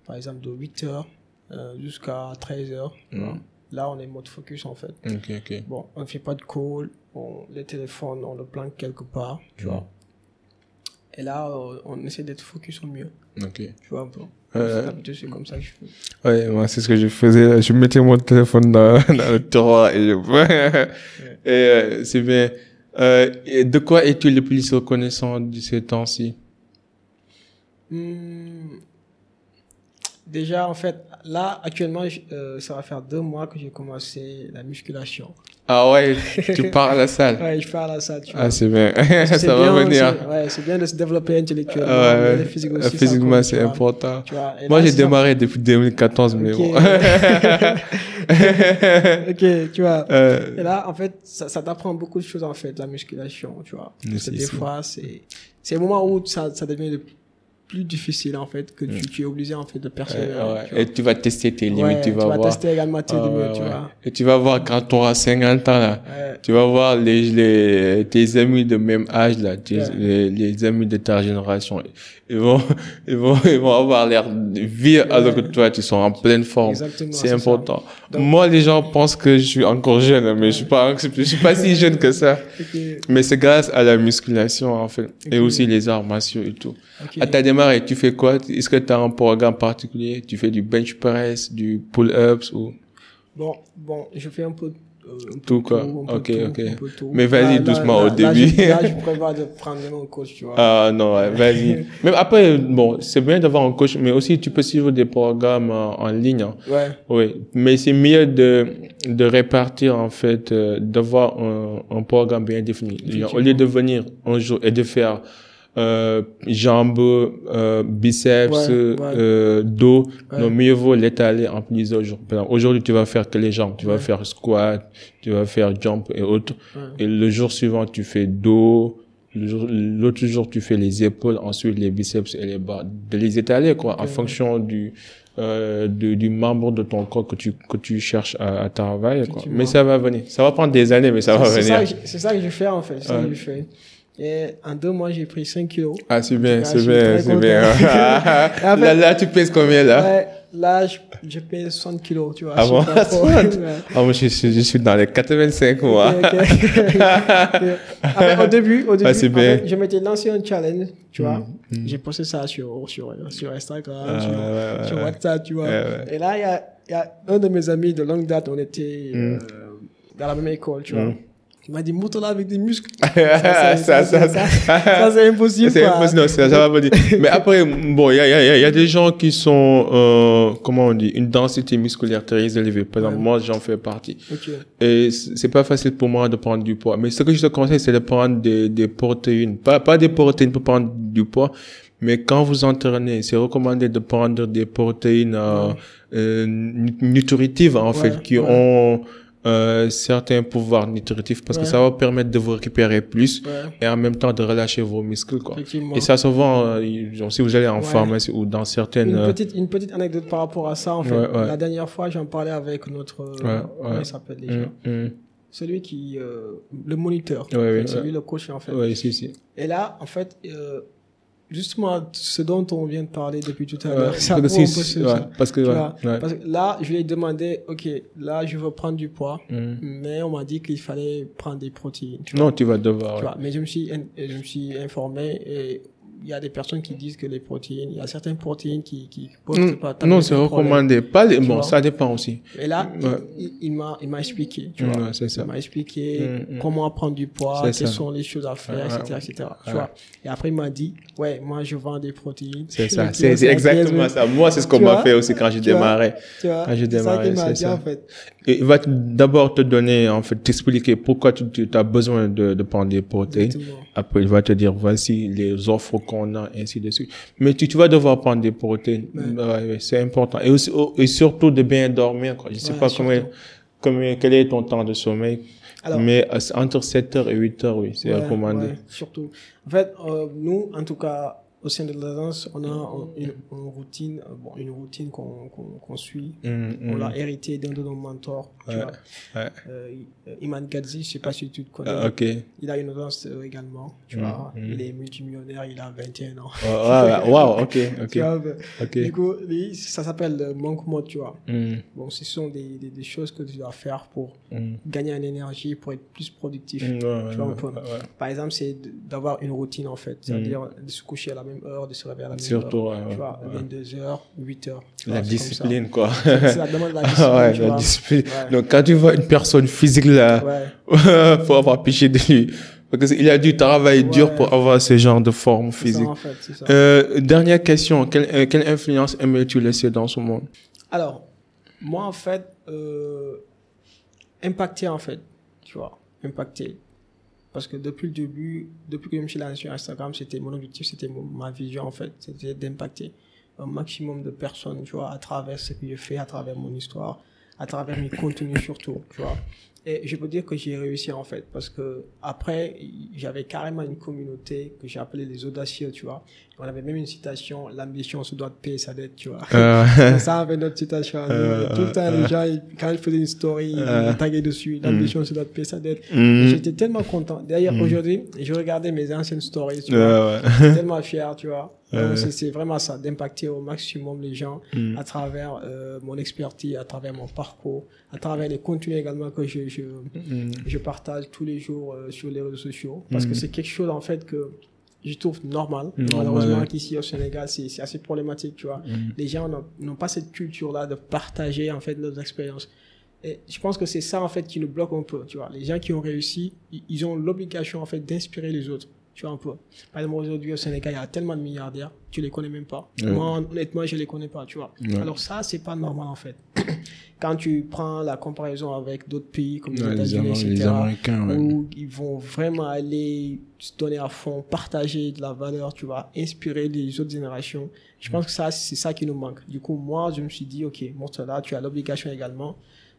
par exemple, de 8 heures euh, jusqu'à 13 heures. Mhm. Là, on est mode focus, en fait. Ok, ok. Bon, on ne fait pas de call. On, les téléphones, on le planque quelque part, tu Mhm. vois. Et là, euh, on essaie d'être focus au mieux, Ok. tu vois un peu. Euh, c'est comme ça que je fais. Ouais, moi, c'est ce que je faisais. Je mettais mon téléphone dans, dans le tiroir et je... et euh, c'est bien. Euh, et de quoi es-tu le plus reconnaissant de ces temps-ci? Hmm. Déjà, en fait, là, actuellement, euh, ça va faire deux mois que j'ai commencé la musculation. Ah ouais, tu pars à la salle. Ouais, je parle à ça, tu vois. Ah, c'est bien. Ça va venir. Ouais, c'est bien de se développer intellectuellement. Ah ouais, mais physique aussi, Euh, Physiquement, c'est important. Tu vois. Et Moi, j'ai démarré depuis 2014, mais bon. ok, tu vois. Euh, Et là, en fait, ça, ça t'apprend beaucoup de choses, en fait, la musculation, tu vois. Parce que c'est des fois, c'est, c'est le moment où ça, ça devient de plus difficile, en fait, que tu, tu es obligé, en fait, de persévérer. ouais. tu vois. Et tu vas tester tes limites, Ouais, tu vas voir. tester également tes Ah, limites, ouais, tu vois. Et tu vas voir quand tu auras 50 ans, là. Tu vas voir les, les, tes amis de même âge, là, tes- les, les amis de ta génération. Ils vont, ils vont, ils vont avoir l'air vieux alors que toi, tu sont en pleine forme. C'est important. Donc- Moi, les gens pensent que je suis encore jeune, mais je suis pas, je suis pas si jeune que ça. Mais c'est grâce à la musculation, en fait. Et aussi les arts martiaux et tout. À ta démarré, tu fais quoi? Est-ce que tu as un programme particulier? Tu fais du bench press, du pull-ups ou? Bon, bon, je fais un peu, un peu Tout, quoi. un Ok, ok. un. Mais vas-y doucement là, au là, début. je- Là, je prévois de prendre mon coach, tu vois. Ah non, vas-y. Même après, bon, c'est bien d'avoir un coach, mais aussi tu peux suivre des programmes en, en ligne. hein. Ouais. Oui, mais c'est mieux de, de répartir en fait, euh, d'avoir un, un programme bien défini. Au lieu de venir un jour et de faire euh, jambes, euh, biceps, Ouais, ouais. euh, dos, Ouais. non, mieux vaut l'étaler en plusieurs jours. Aujourd'hui, tu vas faire que les jambes, tu vas faire squat, tu vas faire jump et autres. Et le jour suivant, tu fais dos. jour- L'autre jour, tu fais les épaules, ensuite les biceps et les bras. De les étaler, quoi, en fonction du, euh, du, du membre de ton corps que tu, que tu cherches à, à travailler, quoi. Mais ça va venir. Ça va prendre des années, mais ça va venir. c'est ça que je fais en fait. C'est ça que je fais. Et en deux mois, j'ai pris 5 kilos. Ah, c'est bien, Ah, c'est je bien, c'est bien. content. là, là, tu pèses combien, là? Ouais, là, je, je pèse 60 kilos, tu vois. Ah je bon? pas trop. 60? Ouais. Ah, moi, je, suis- je suis dans les 85, moi. Ok, ok. En fait, au début, au début Ah, bien. fait, je m'étais lancé un challenge, tu vois. Mm, mm. J'ai posté ça sur, sur, sur Instagram, Ah, sur, ouais, ouais, sur. WhatsApp, tu vois. Ouais. Et là, il y a, y a un de mes amis de longue date, on était Mm. euh, dans la même école, tu Mm. vois. Il m'a dit, monte là avec des muscles. ça, c'est- ça, ça, ça, c'est impossible. C'est quoi. impossible, non, ça, ça va pas dire. Mais après, bon, il y a, il y, a, il y a des gens qui sont, euh, comment on dit, une densité musculaire très élevée. Par exemple, Ouais. moi, j'en fais partie. Ok. Et c'est pas facile pour moi de prendre du poids. Mais ce que je te conseille, c'est de prendre des, des protéines. Pas, pas des protéines pour prendre du poids, mais quand vous entraînez, c'est recommandé de prendre des protéines euh, Ouais. euh, nu- nutritives, en Ouais, fait, qui ont euh, certains pouvoirs nutritifs, parce que ça va permettre de vous récupérer plus Ouais, et en même temps de relâcher vos muscles, quoi. Et ça, souvent, euh, si vous allez en Ouais. pharmacie ou dans certaines... Une euh, petite, une petite anecdote par rapport à ça, en fait. La dernière fois, j'en parlais avec notre. euh, Comment il s'appelle déjà hum, hum. Celui qui. euh, le moniteur. Ouais, ouais, c'est ouais. lui le coach, en fait. Ouais, si, si. Et là, en fait, justement, ce dont on vient de parler depuis tout à l'heure, ça parce que là, je lui ai demandé, OK, là, je veux prendre du poids, Hum. mais on m'a dit qu'il fallait prendre des protéines. Tu Non, tu vas devoir. Tu ouais. vois, mais je me suis, je me suis informé et il y a des personnes qui disent que les protéines, il y a certaines protéines qui, qui posent Mm, pas non, c'est recommandé. Pas les... Bon, vois. ça dépend aussi. Et là, Ouais. il, il m'a, il m'a expliqué, tu Mm, vois. ça. Il m'a expliqué Mm, mm. comment prendre du poids, quelles ça. sont les choses à faire, etc., etc. Tu vois. Et après, il m'a dit, ouais, moi, je vends des protéines. C'est ça. C'est exactement 15 ça. Moi, c'est ce qu'on m'a fait aussi quand. Tu vois. Quand qu'il m'a c'est ça. en fait. Et il va d'abord te donner, en fait, t'expliquer pourquoi tu, as besoin de, prendre des protéines. Après, il va te dire, voici les offres qu'on a, ainsi de suite. Mais tu, tu vas devoir prendre des protéines. Ouais. Ouais, ouais, c'est important. Et, aussi, et surtout de bien dormir, quoi. Je sais Ouais, pas comment, comment, quel est ton temps de sommeil. Alors, mais euh, entre 7h et 8h, oui, c'est recommandé. surtout. En fait, euh, nous, en tout cas, au sein de l'agence, on a un- une, une routine, euh, bon, une routine qu'on qu'on suit. Hum, On l'a hérité d'un de nos mentors. Tu vois. ouais. Euh, Iman Gadzi, je sais pas si tu te connais. Ah, Il a une agence euh, également. Tu Mm, vois. mm. Il est multimillionnaire, il a 21 ans. ouais, wow, ok, ok, Tu vois, ok. Du coup, ça s'appelle le manque mode, tu vois. Hum, Bon, ce sont des, des, des choses que tu dois faire pour hum. gagner en énergie, pour être plus productif. Ouais, ouais, Tu vois. Par exemple, c'est d'avoir une routine en fait, c'est-à-dire de se coucher à la même heure, de se réveiller à la même. Surtout, heure. ouais, ouais, ouais. 22h, 8h. La discipline, quoi. Ça demande la discipline. ouais, tu la discipline. Ouais. Donc, quand tu vois une personne physique là, Ouais, faut avoir pitié de lui. Parce qu'il a dû travailler dur Ouais. pour avoir ce genre de forme c'est ça physique. en fait, c'est ça. Euh, dernière question. Quelle, euh, quelle influence aimerais-tu laisser dans ce monde? Alors, moi en fait, euh, impacter en fait, tu vois, impacter. Parce que depuis le début, depuis que je me suis lancé sur Instagram, c'était mon objectif, c'était ma vision en fait, c'était d'impacter un maximum de personnes, tu vois, à travers ce que je fais, à travers mon histoire, à travers mes contenus surtout, tu vois. Et je peux dire que j'ai réussi en fait, parce que après, j'avais carrément une communauté que j'ai appelée les audacieux, tu vois. On avait même une citation, l'ambition se doit de payer sa dette, tu vois. Euh, C'est ça avec notre citation. Euh, Tout le temps, euh, les gens, quand ils faisaient une story, Euh. ils taguaient dessus. L'ambition, c'est de payer sa dette. hum, J'étais tellement content. D'ailleurs, Mm. aujourd'hui, je regardais mes anciennes stories, tu vois. J'étais tellement fier, tu vois. Ouais. c'est- vraiment ça, d'impacter au maximum les gens Hum, à travers euh, mon expertise, à travers mon parcours, à travers les contenus également que je, je, je partage tous les jours euh, sur les réseaux sociaux. Parce Mm. que c'est quelque chose, en fait, que je trouve normal. Malheureusement, qu'ici au Sénégal, c'est assez problématique, tu vois les gens n'ont- pas cette culture-là de partager en fait nos expériences. Et je pense que c'est ça, en fait, qui nous bloque un peu, tu vois. Les gens qui ont réussi, ils ont l'obligation, en fait, d'inspirer les autres. Tu vois un peu. Par exemple, aujourd'hui au Sénégal, il y a tellement de milliardaires, tu les connais même pas. Moi, honnêtement, je les connais pas, tu vois. Alors ça, c'est pas normal, en fait. Quand tu prends la comparaison avec d'autres pays comme les Ouais, les, États-Unis, etc., les Américains, ouais. où ils vont vraiment aller se donner à fond, partager de la valeur, tu vois, inspirer les autres générations. Je pense que ça, c'est ça qui nous manque. Du coup, moi, je me suis dit, OK, Murtala, tu as l'obligation également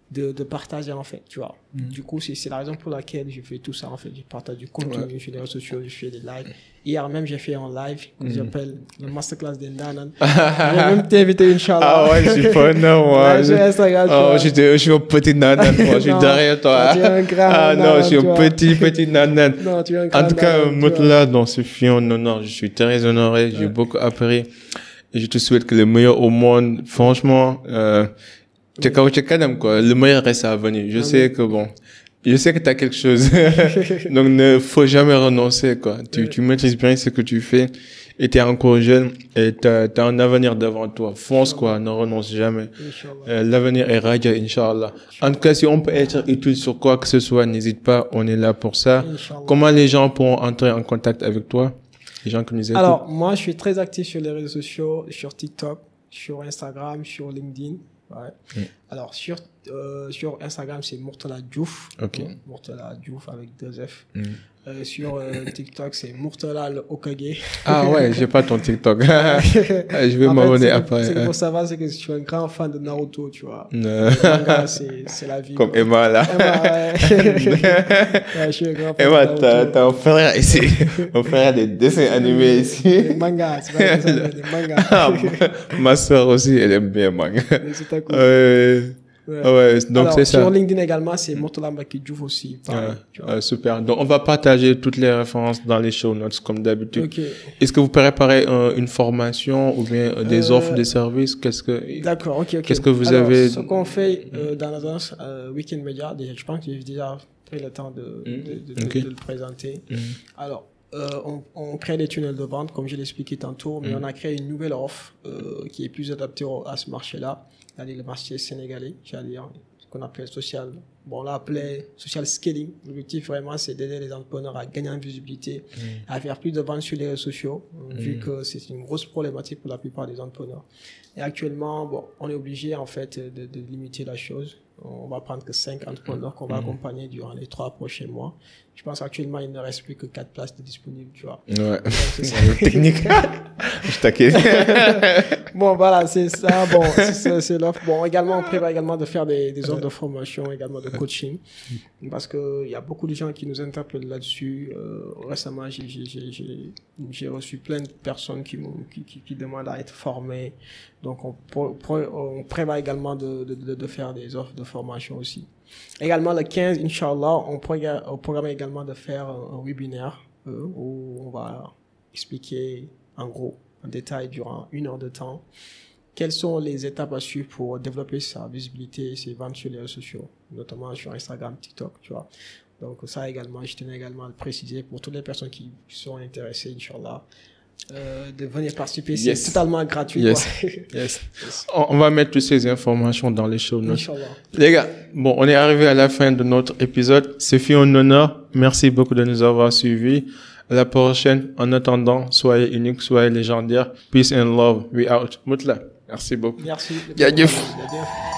de, de partager, en fait, tu vois. Du coup, c'est la raison pour laquelle je fais tout ça, en fait. Je partage du contenu sur les réseaux sociaux, je fais des lives. Hier même, j'ai fait un live que j'appelle le masterclass des Nanan. J'ai même t'invité, Inch'Allah. Ah ouais, je suis pas non, moi. Ouais, Instagram, Oh, je suis un petit nanan, moi, je suis derrière toi. toi, tu es un grand ah non, je suis un petit, petit nanan. Non, tu es un En tout cas. Motla, dans ce film, non, non, je suis très honoré, j'ai beaucoup appris. Et je te souhaite que le meilleur au monde, franchement, euh, kao- t'es kadam, quoi. Le meilleur reste à venir. Je sais que bon, je sais que t'as quelque chose. Donc, ne faut jamais renoncer, quoi. Tu, tu maîtrises bien ce que tu fais. Et t'es encore jeune et t'as, t'as un avenir devant toi. Fonce, quoi. Ne renonce jamais. Euh, L'avenir est radieux, Inch'Allah. En tout cas, si on peut être utile sur quoi que ce soit, n'hésite pas, on est là pour ça. Comment les gens pourront entrer en contact avec toi? Les gens qui nous écoutent Alors, moi, je suis très actif sur les réseaux sociaux, sur TikTok, sur Instagram, sur LinkedIn. Ouais. Mm. Alors, sur, euh, sur Instagram, c'est Murtala Diouf. Ok. Ouais, Murtala Diouf avec deux F. Mm. Euh, sur euh, TikTok, c'est Murtala le Okage. Ah ouais, j'ai pas ton TikTok. Ah, je vais m'abonner c'est après. Ce qu'il hein. faut savoir, c'est que je suis un grand fan de Naruto, tu vois. Euh, c'est c'est la vie. Comme quoi. Emma là. Emma, ouais. Ouais, je suis un grand fan Emma, de t'as, Naruto. t'as un frère ici. Un frère des dessins animés ici. Des mangas, c'est pas des dessins animés, des mangas. Ah, ma soeur aussi, elle aime bien manga. C'est coup. Euh, Ouais. ouais, donc Alors, c'est ça. Sur LinkedIn également, c'est Murtala Mbaki Diouf aussi. pareil, Ouais, ouais, super. Donc, on va partager toutes les références dans les show notes, comme d'habitude. Ok. Est-ce que vous préparez euh, une formation ou bien euh, des Euh, offres, des services? Qu'est-ce que D'accord, ok, ok. Qu'est-ce que vous Alors, avez- Ce qu'on fait euh, dans l'agence euh, Weekend Media, déjà, je pense que j'ai déjà pris le temps de, de le présenter. Mhm. Alors, on, on crée des tunnels de vente, comme je l'ai expliqué tantôt, mais on a créé une nouvelle offre qui est plus adaptée au- à ce marché-là, c'est-à-dire le marché sénégalais, j'allais dire, ce qu'on appelle social. Bon, on l'a appelé social scaling. L'objectif vraiment, c'est d'aider les entrepreneurs à gagner en visibilité, à faire plus de ventes sur les réseaux sociaux, euh, vu que c'est une grosse problématique pour la plupart des entrepreneurs. Et actuellement, bon, on est obligé en fait de, de limiter la chose. On va prendre que 5 entrepreneurs qu'on va accompagner durant les trois prochains mois. Je pense qu'actuellement, il ne reste plus que 4 places de disponibles, tu vois. Ouais. C'est. Technique. Je taquine. bon, voilà, c'est ça. Bon, c'est l'offre. Bon, également, on prévoit également de faire des, des offres de formation, également de coaching. Parce que il y a beaucoup de gens qui nous interpellent là-dessus. Euh, récemment, j'ai, j'ai, j'ai, j'ai- j'ai reçu plein de personnes qui, qui, qui, qui demandent à être formées. Donc, on, prévoit également de, de, de, de faire des offres de formation aussi. Également, le 15, Inch'Allah, on, proga- on programme également de faire un, un webinaire euh, où on va expliquer en gros, en détail, durant une heure de temps, quelles sont les étapes à suivre pour développer sa visibilité, ses ventes sur les réseaux sociaux, notamment sur Instagram, TikTok, tu vois. Donc ça également, je tenais également à le préciser pour toutes les personnes qui sont intéressées, Inch'Allah, euh, de venir participer. Yes. C'est totalement gratuit. Yes. quoi. Yes. On, on va mettre toutes ces informations dans les show notes. Inch'Allah. Les gars, bon, on est arrivé à la fin de notre épisode. C'est fait un honneur. Merci beaucoup de nous avoir suivis. À la prochaine. En attendant, soyez uniques, soyez légendaires. Peace and love. We out. Moutla. Merci beaucoup. Merci. Jaajëf. Jaajëf.